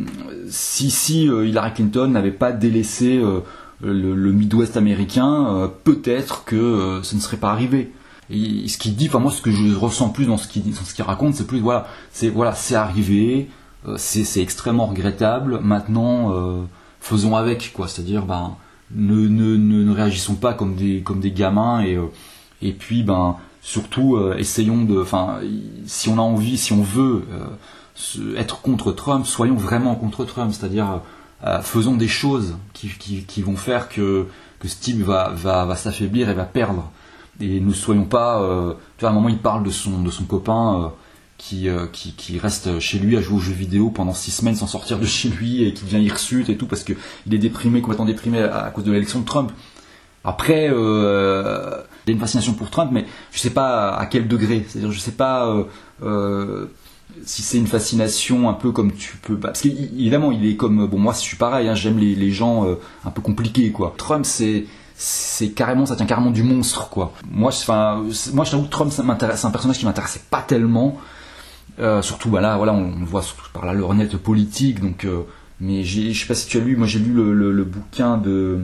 si si euh, Hillary Clinton n'avait pas délaissé euh, le, le Midwest américain, euh, peut-être que ce ne serait pas arrivé. Et ce qu'il dit, enfin moi ce que je ressens plus dans ce qu'il dans ce qu'il raconte, c'est plus voilà, c'est voilà, c'est arrivé, c'est c'est extrêmement regrettable. Maintenant, faisons avec quoi. C'est-à-dire ben ne, ne, ne, ne réagissons pas comme des comme des gamins et et puis ben surtout euh, essayons de, enfin si on a envie, si on veut euh, être contre Trump, soyons vraiment contre Trump. C'est-à-dire euh, faisons des choses qui, qui, vont faire que que ce type va va, va s'affaiblir et va perdre et ne soyons pas. tu vois, à un moment, il parle de son, de son copain qui, qui, qui reste chez lui à jouer aux jeux vidéo pendant six semaines sans sortir de chez lui et qui devient hirsute et tout parce qu'il est déprimé, complètement déprimé à, cause de l'élection de Trump. Après, a une fascination pour Trump, mais je sais pas à quel degré. C'est-à-dire, je sais pas euh, euh, si c'est une fascination un peu comme tu peux. bah, Parce qu'évidemment, il est comme. Bon, moi, je suis pareil, hein, j'aime les, les gens euh, un peu compliqués, quoi. Trump, c'est c'est carrément ça tient carrément du monstre quoi moi enfin moi je t'avoue que Trump c'est un personnage qui m'intéressait pas tellement surtout bah là voilà on, le voit surtout par la lorgnette politique donc mais j'ai je sais pas si tu as lu moi j'ai lu le, le, bouquin de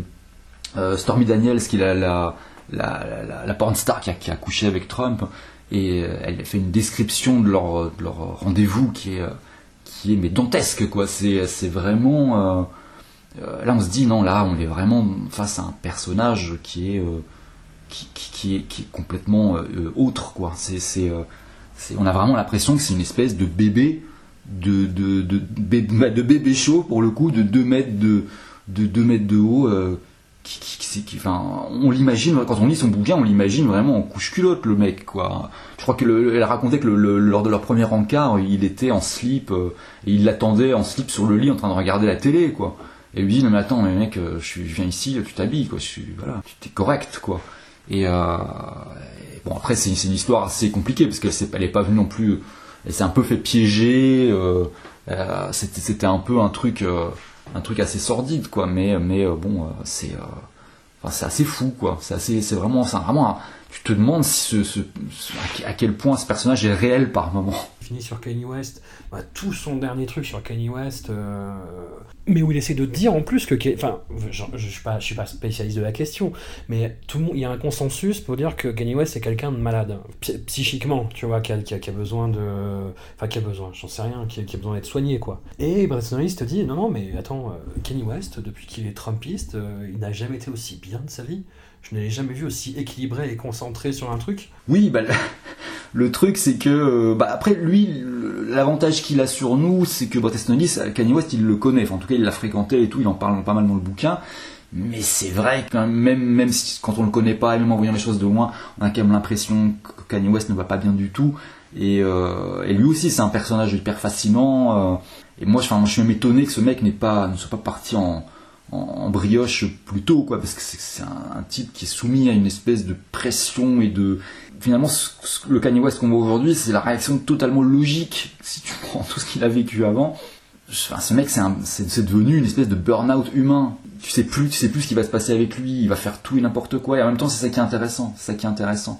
Stormy Daniels qui est la la, la, la porn star qui a, couché avec Trump et euh, elle fait une description de leur leur rendez-vous qui est euh, qui est mais dantesque quoi. C'est c'est vraiment euh, euh, là on se dit non là on est vraiment face à un personnage qui est euh, qui, est qui est complètement euh, autre quoi. C'est c'est euh, on a vraiment l'impression que c'est une espèce de bébé de de de, bé- bah, de bébé chaud pour le coup de 2 mètres de de 2 mètres de haut euh, on l'imagine quand on lit son bouquin, on l'imagine vraiment en couche culotte le mec quoi. Je crois que le- elle racontait que lors de leur premier encart, il était en slip euh, et il l'attendait en slip sur le lit en train de regarder la télé quoi. Et lui dit non mais attends mais mec, euh, je, viens ici, tu t'habilles quoi, tu es correct quoi. Et, euh, bon après c'est une histoire assez compliquée parce qu'elle s'est- elle est pas venue non plus, elle s'est un peu fait piéger. c'était un peu un truc un truc assez sordide quoi mais euh, bon euh, c'est euh, c'est assez fou quoi. C'est vraiment vraiment tu te demandes à quel point ce personnage est réel par moment sur Kanye West, bah, tout son dernier truc sur Kanye West, euh, mais où il essaie de dire en plus que, enfin, je, pas, je suis pas spécialiste de la question, mais tout il y a un consensus pour dire que Kanye West c'est quelqu'un de malade, psy- psychiquement, tu vois, qui a, qui a- besoin de, enfin, qui a besoin, j'en sais rien, qui a, besoin d'être soigné, quoi. Et Brett Easton Ellis te dit, non, non, mais attends, euh, Kanye West, depuis qu'il est Trumpiste, euh, il n'a jamais été aussi bien de sa vie. Je ne l'ai jamais vu aussi équilibré et concentré sur un truc? oui bah le, truc c'est que euh, bah après lui l'avantage qu'il a sur nous c'est que Easton Ellis, Kanye West il le connaît Enfin, en tout cas il l'a fréquenté et tout il en parle pas mal dans le bouquin mais c'est vrai que même même si, quand on le connaît pas et même en voyant les choses de loin on a quand même l'impression que Kanye West ne va pas bien du tout Et, et lui aussi, c'est un personnage hyper fascinant. et moi, je, je suis même étonné que ce mec n'est pas, ne soit pas parti en, en, brioche plus tôt, quoi, parce que c'est un, type qui est soumis à une espèce de pression et de. Finalement, le Kanye West qu'on voit aujourd'hui, c'est la réaction totalement logique si tu prends tout ce qu'il a vécu avant. Enfin, ce mec, c'est devenu une espèce de burn-out humain. Tu sais plus, tu sais plus ce qui va se passer avec lui. Il va faire tout et n'importe quoi. Et en même temps, c'est ça qui est intéressant. Ça qui est intéressant.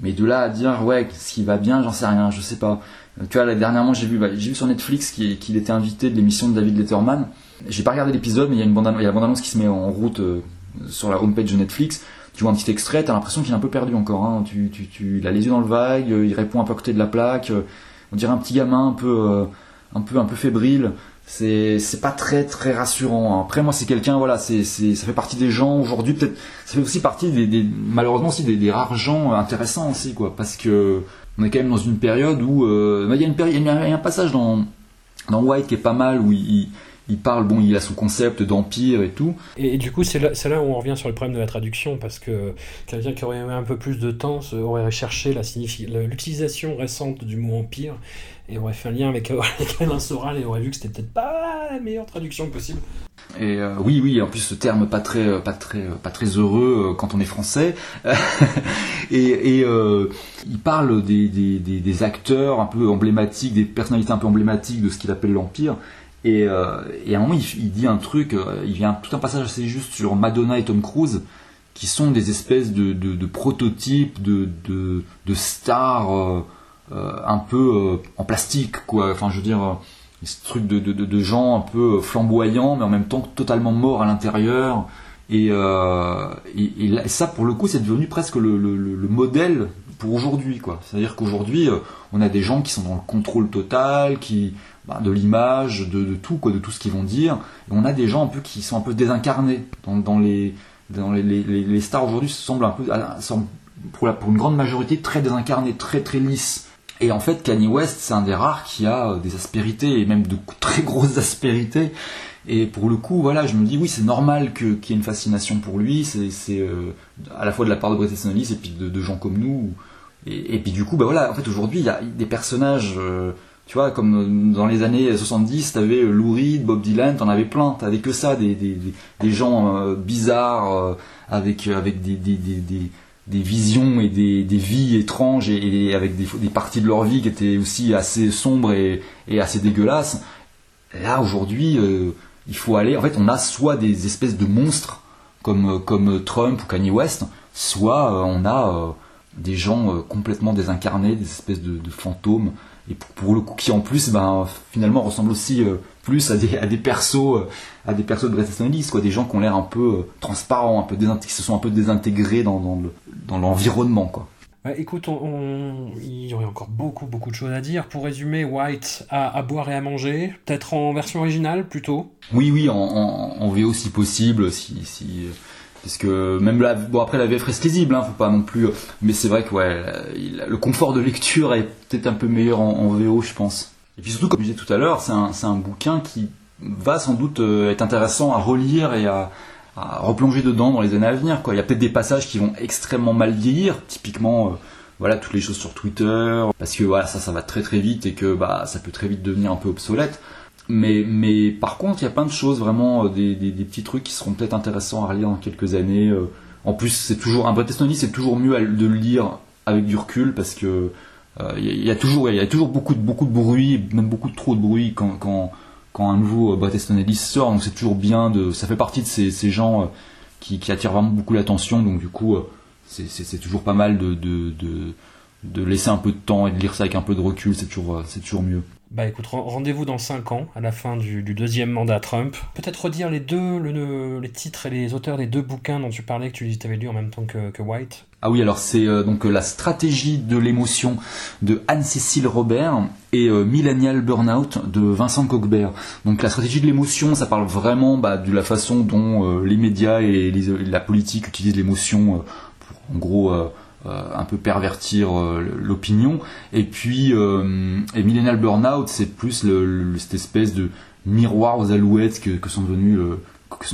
Mais de là à dire, ouais, ce qui va bien, j'en sais rien. Je sais pas. Tu vois, dernièrement, j'ai vu, bah, j'ai vu sur Netflix qu'il était invité de l'émission de David Letterman. J'ai pas regardé l'épisode, mais il y a une bande il y a la bande-annonce qui se met en route euh, sur la homepage de Netflix. Tu vois un petit extrait, t'as l'impression qu'il est un peu perdu encore. Hein. Tu, tu, tu, il a les yeux dans le vague, euh, il répond un peu à côté de la plaque. Euh, on dirait un petit gamin un peu, un peu, un peu fébrile. C'est, pas très, très rassurant. Hein. Après, moi, c'est quelqu'un, voilà, c'est, c'est, ça fait partie des gens aujourd'hui. Peut-être, ça fait aussi partie des, malheureusement aussi des, rares gens intéressants aussi, quoi, parce que on est quand même dans une période où il y a y a un passage dans dans White qui est pas mal où il il parle, bon, il a son concept d'empire et tout. Et, du coup, c'est là, là, où on revient sur le problème de la traduction, parce que quelqu'un qui aurait eu un peu plus de temps aurait recherché l'utilisation récente du mot empire et aurait fait un lien avec, avec Alain Soral et aurait vu que c'était peut-être pas la meilleure traduction possible. Et euh, oui, oui, en plus ce terme pas très, pas très, pas très heureux euh, quand on est français. et, et euh, il parle des, des, des, acteurs un peu emblématiques, des personnalités un peu emblématiques de ce qu'il appelle l'empire. Et, euh, et, à un moment, il, dit un truc, euh, il vient tout un passage assez juste sur Madonna et Tom Cruise, qui sont des espèces de, de, de prototypes de, de, stars euh, un peu en plastique, quoi. Enfin, je veux dire, ce truc de, gens un peu flamboyants, mais en même temps totalement morts à l'intérieur. Et, et, et, ça, pour le coup, c'est devenu presque le, le, le modèle pour aujourd'hui, quoi. C'est-à-dire qu'aujourd'hui, on a des gens qui sont dans le contrôle total, qui bah, de l'image, de, tout, quoi, de tout ce qu'ils vont dire. Et on a des gens un peu qui sont un peu désincarnés dans, les, dans les, les, stars aujourd'hui semblent un peu, pour, la, pour une grande majorité, très désincarnés, très très lisses. Et en fait, Kanye West, c'est un des rares qui a euh, des aspérités, et même de très grosses aspérités. Et pour le coup, voilà, je me dis, oui, c'est normal qu'il y ait une fascination pour lui, c'est euh, à la fois de la part de Easton Ellis et puis de, gens comme nous. Et, puis du coup, bah voilà, en fait, aujourd'hui, il y a des personnages... Euh, tu vois, comme dans les années 70, t'avais Lou Reed, Bob Dylan, t'en avais plein, t'avais que ça, des, des, des gens euh, bizarres, euh, avec, euh, avec des, des, des, visions et des, vies étranges, et, avec des, des, parties de leur vie qui étaient aussi assez sombres et, et assez dégueulasses. Là, aujourd'hui, il faut aller, en fait, on a soit des espèces de monstres, comme, comme Trump ou Kanye West, soit on a des gens complètement désincarnés, des espèces de fantômes et pour, le coup qui en plus ben, finalement ressemble aussi euh, plus à des, à des persos euh, à des persos de Brest quoi. Des gens qui ont l'air un peu euh, transparents un peu qui se sont un peu désintégrés dans, dans, le, dans l'environnement quoi. Écoute, on, il y aurait encore beaucoup, beaucoup de choses à dire. Pour résumer, White a à boire et à manger, peut-être en version originale plutôt. Oui, oui, en, en, en VO si possible, si, si, parce que même la, bon après la VF reste lisible, hein, faut pas non plus. Mais c'est vrai que ouais, le confort de lecture est peut-être un peu meilleur en, VO, je pense. Et puis surtout, comme je disais tout à l'heure, c'est un, un, bouquin qui va sans doute euh, être intéressant à relire et à, replonger dedans dans les années à venir. Il y a peut-être des passages qui vont extrêmement mal vieillir, typiquement. Euh, voilà toutes les choses sur Twitter parce que voilà ça ça va très très vite et que bah ça peut très vite devenir un peu obsolète mais, par contre, il y a plein de choses, vraiment, euh, des, petits trucs qui seront peut-être intéressants à relire dans quelques années. Euh. En plus, c'est toujours un vrai c'est toujours mieux de le lire avec du recul parce que euh, il y, a toujours, y a toujours beaucoup de beaucoup de bruit, même beaucoup trop de bruit quand quand, quand un nouveau Brett sort. Donc c'est toujours bien de, ça fait partie de ces, gens qui, attirent vraiment beaucoup l'attention. Donc du coup, c'est toujours pas mal de, de, de de laisser un peu de temps et de lire ça avec un peu de recul, c'est toujours, c'est toujours mieux. Bah écoute, rendez-vous dans 5 ans, à la fin du, deuxième mandat Trump. Peut-être redire les deux, les titres et les auteurs des deux bouquins dont tu parlais, que tu avais lu en même temps que, White. Ah oui, alors c'est euh, donc euh, La stratégie de l'émotion de Anne-Cécile Robert et euh, Millennial Burnout de Vincent Cogbert. Donc la stratégie de l'émotion, ça parle vraiment bah, de la façon dont les médias et la politique utilisent l'émotion pour en gros un peu pervertir euh, l'opinion. Et puis, euh, et Millennial Burnout, c'est plus le, cette espèce de miroir aux alouettes que, que sont devenus le,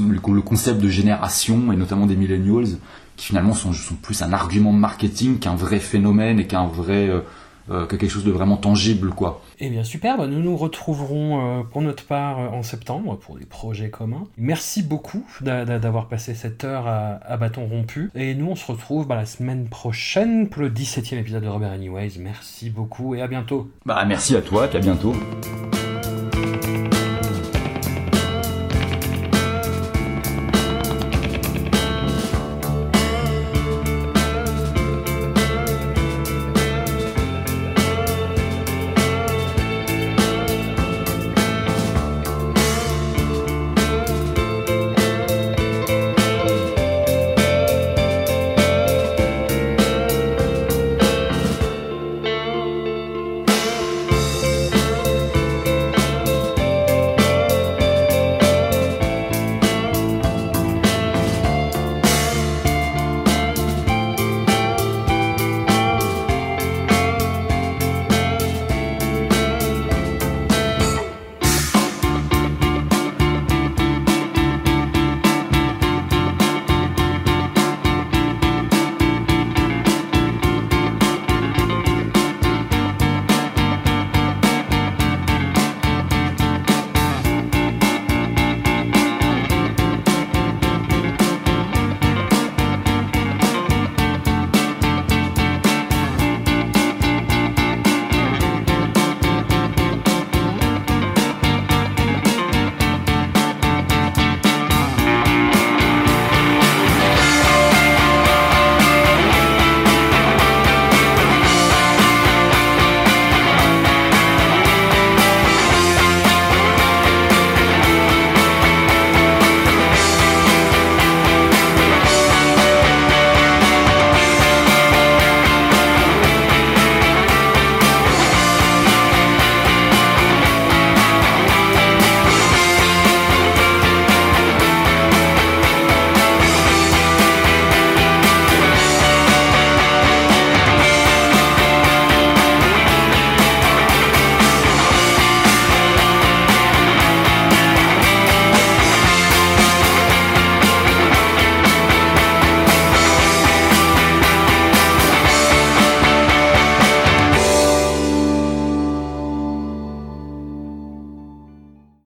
le, concept de génération, et notamment des millennials, qui finalement sont, sont plus un argument de marketing qu'un vrai phénomène et qu'un vrai que quelque chose de vraiment tangible, quoi. Eh bien, super. Bah, nous nous retrouverons pour notre part en septembre pour des projets communs. Merci beaucoup d'avoir passé cette heure à, bâton rompu. Et nous, on se retrouve bah, la semaine prochaine pour le 17e épisode de Robert Anyways. Merci beaucoup et à bientôt. Bah, merci à toi et à bientôt.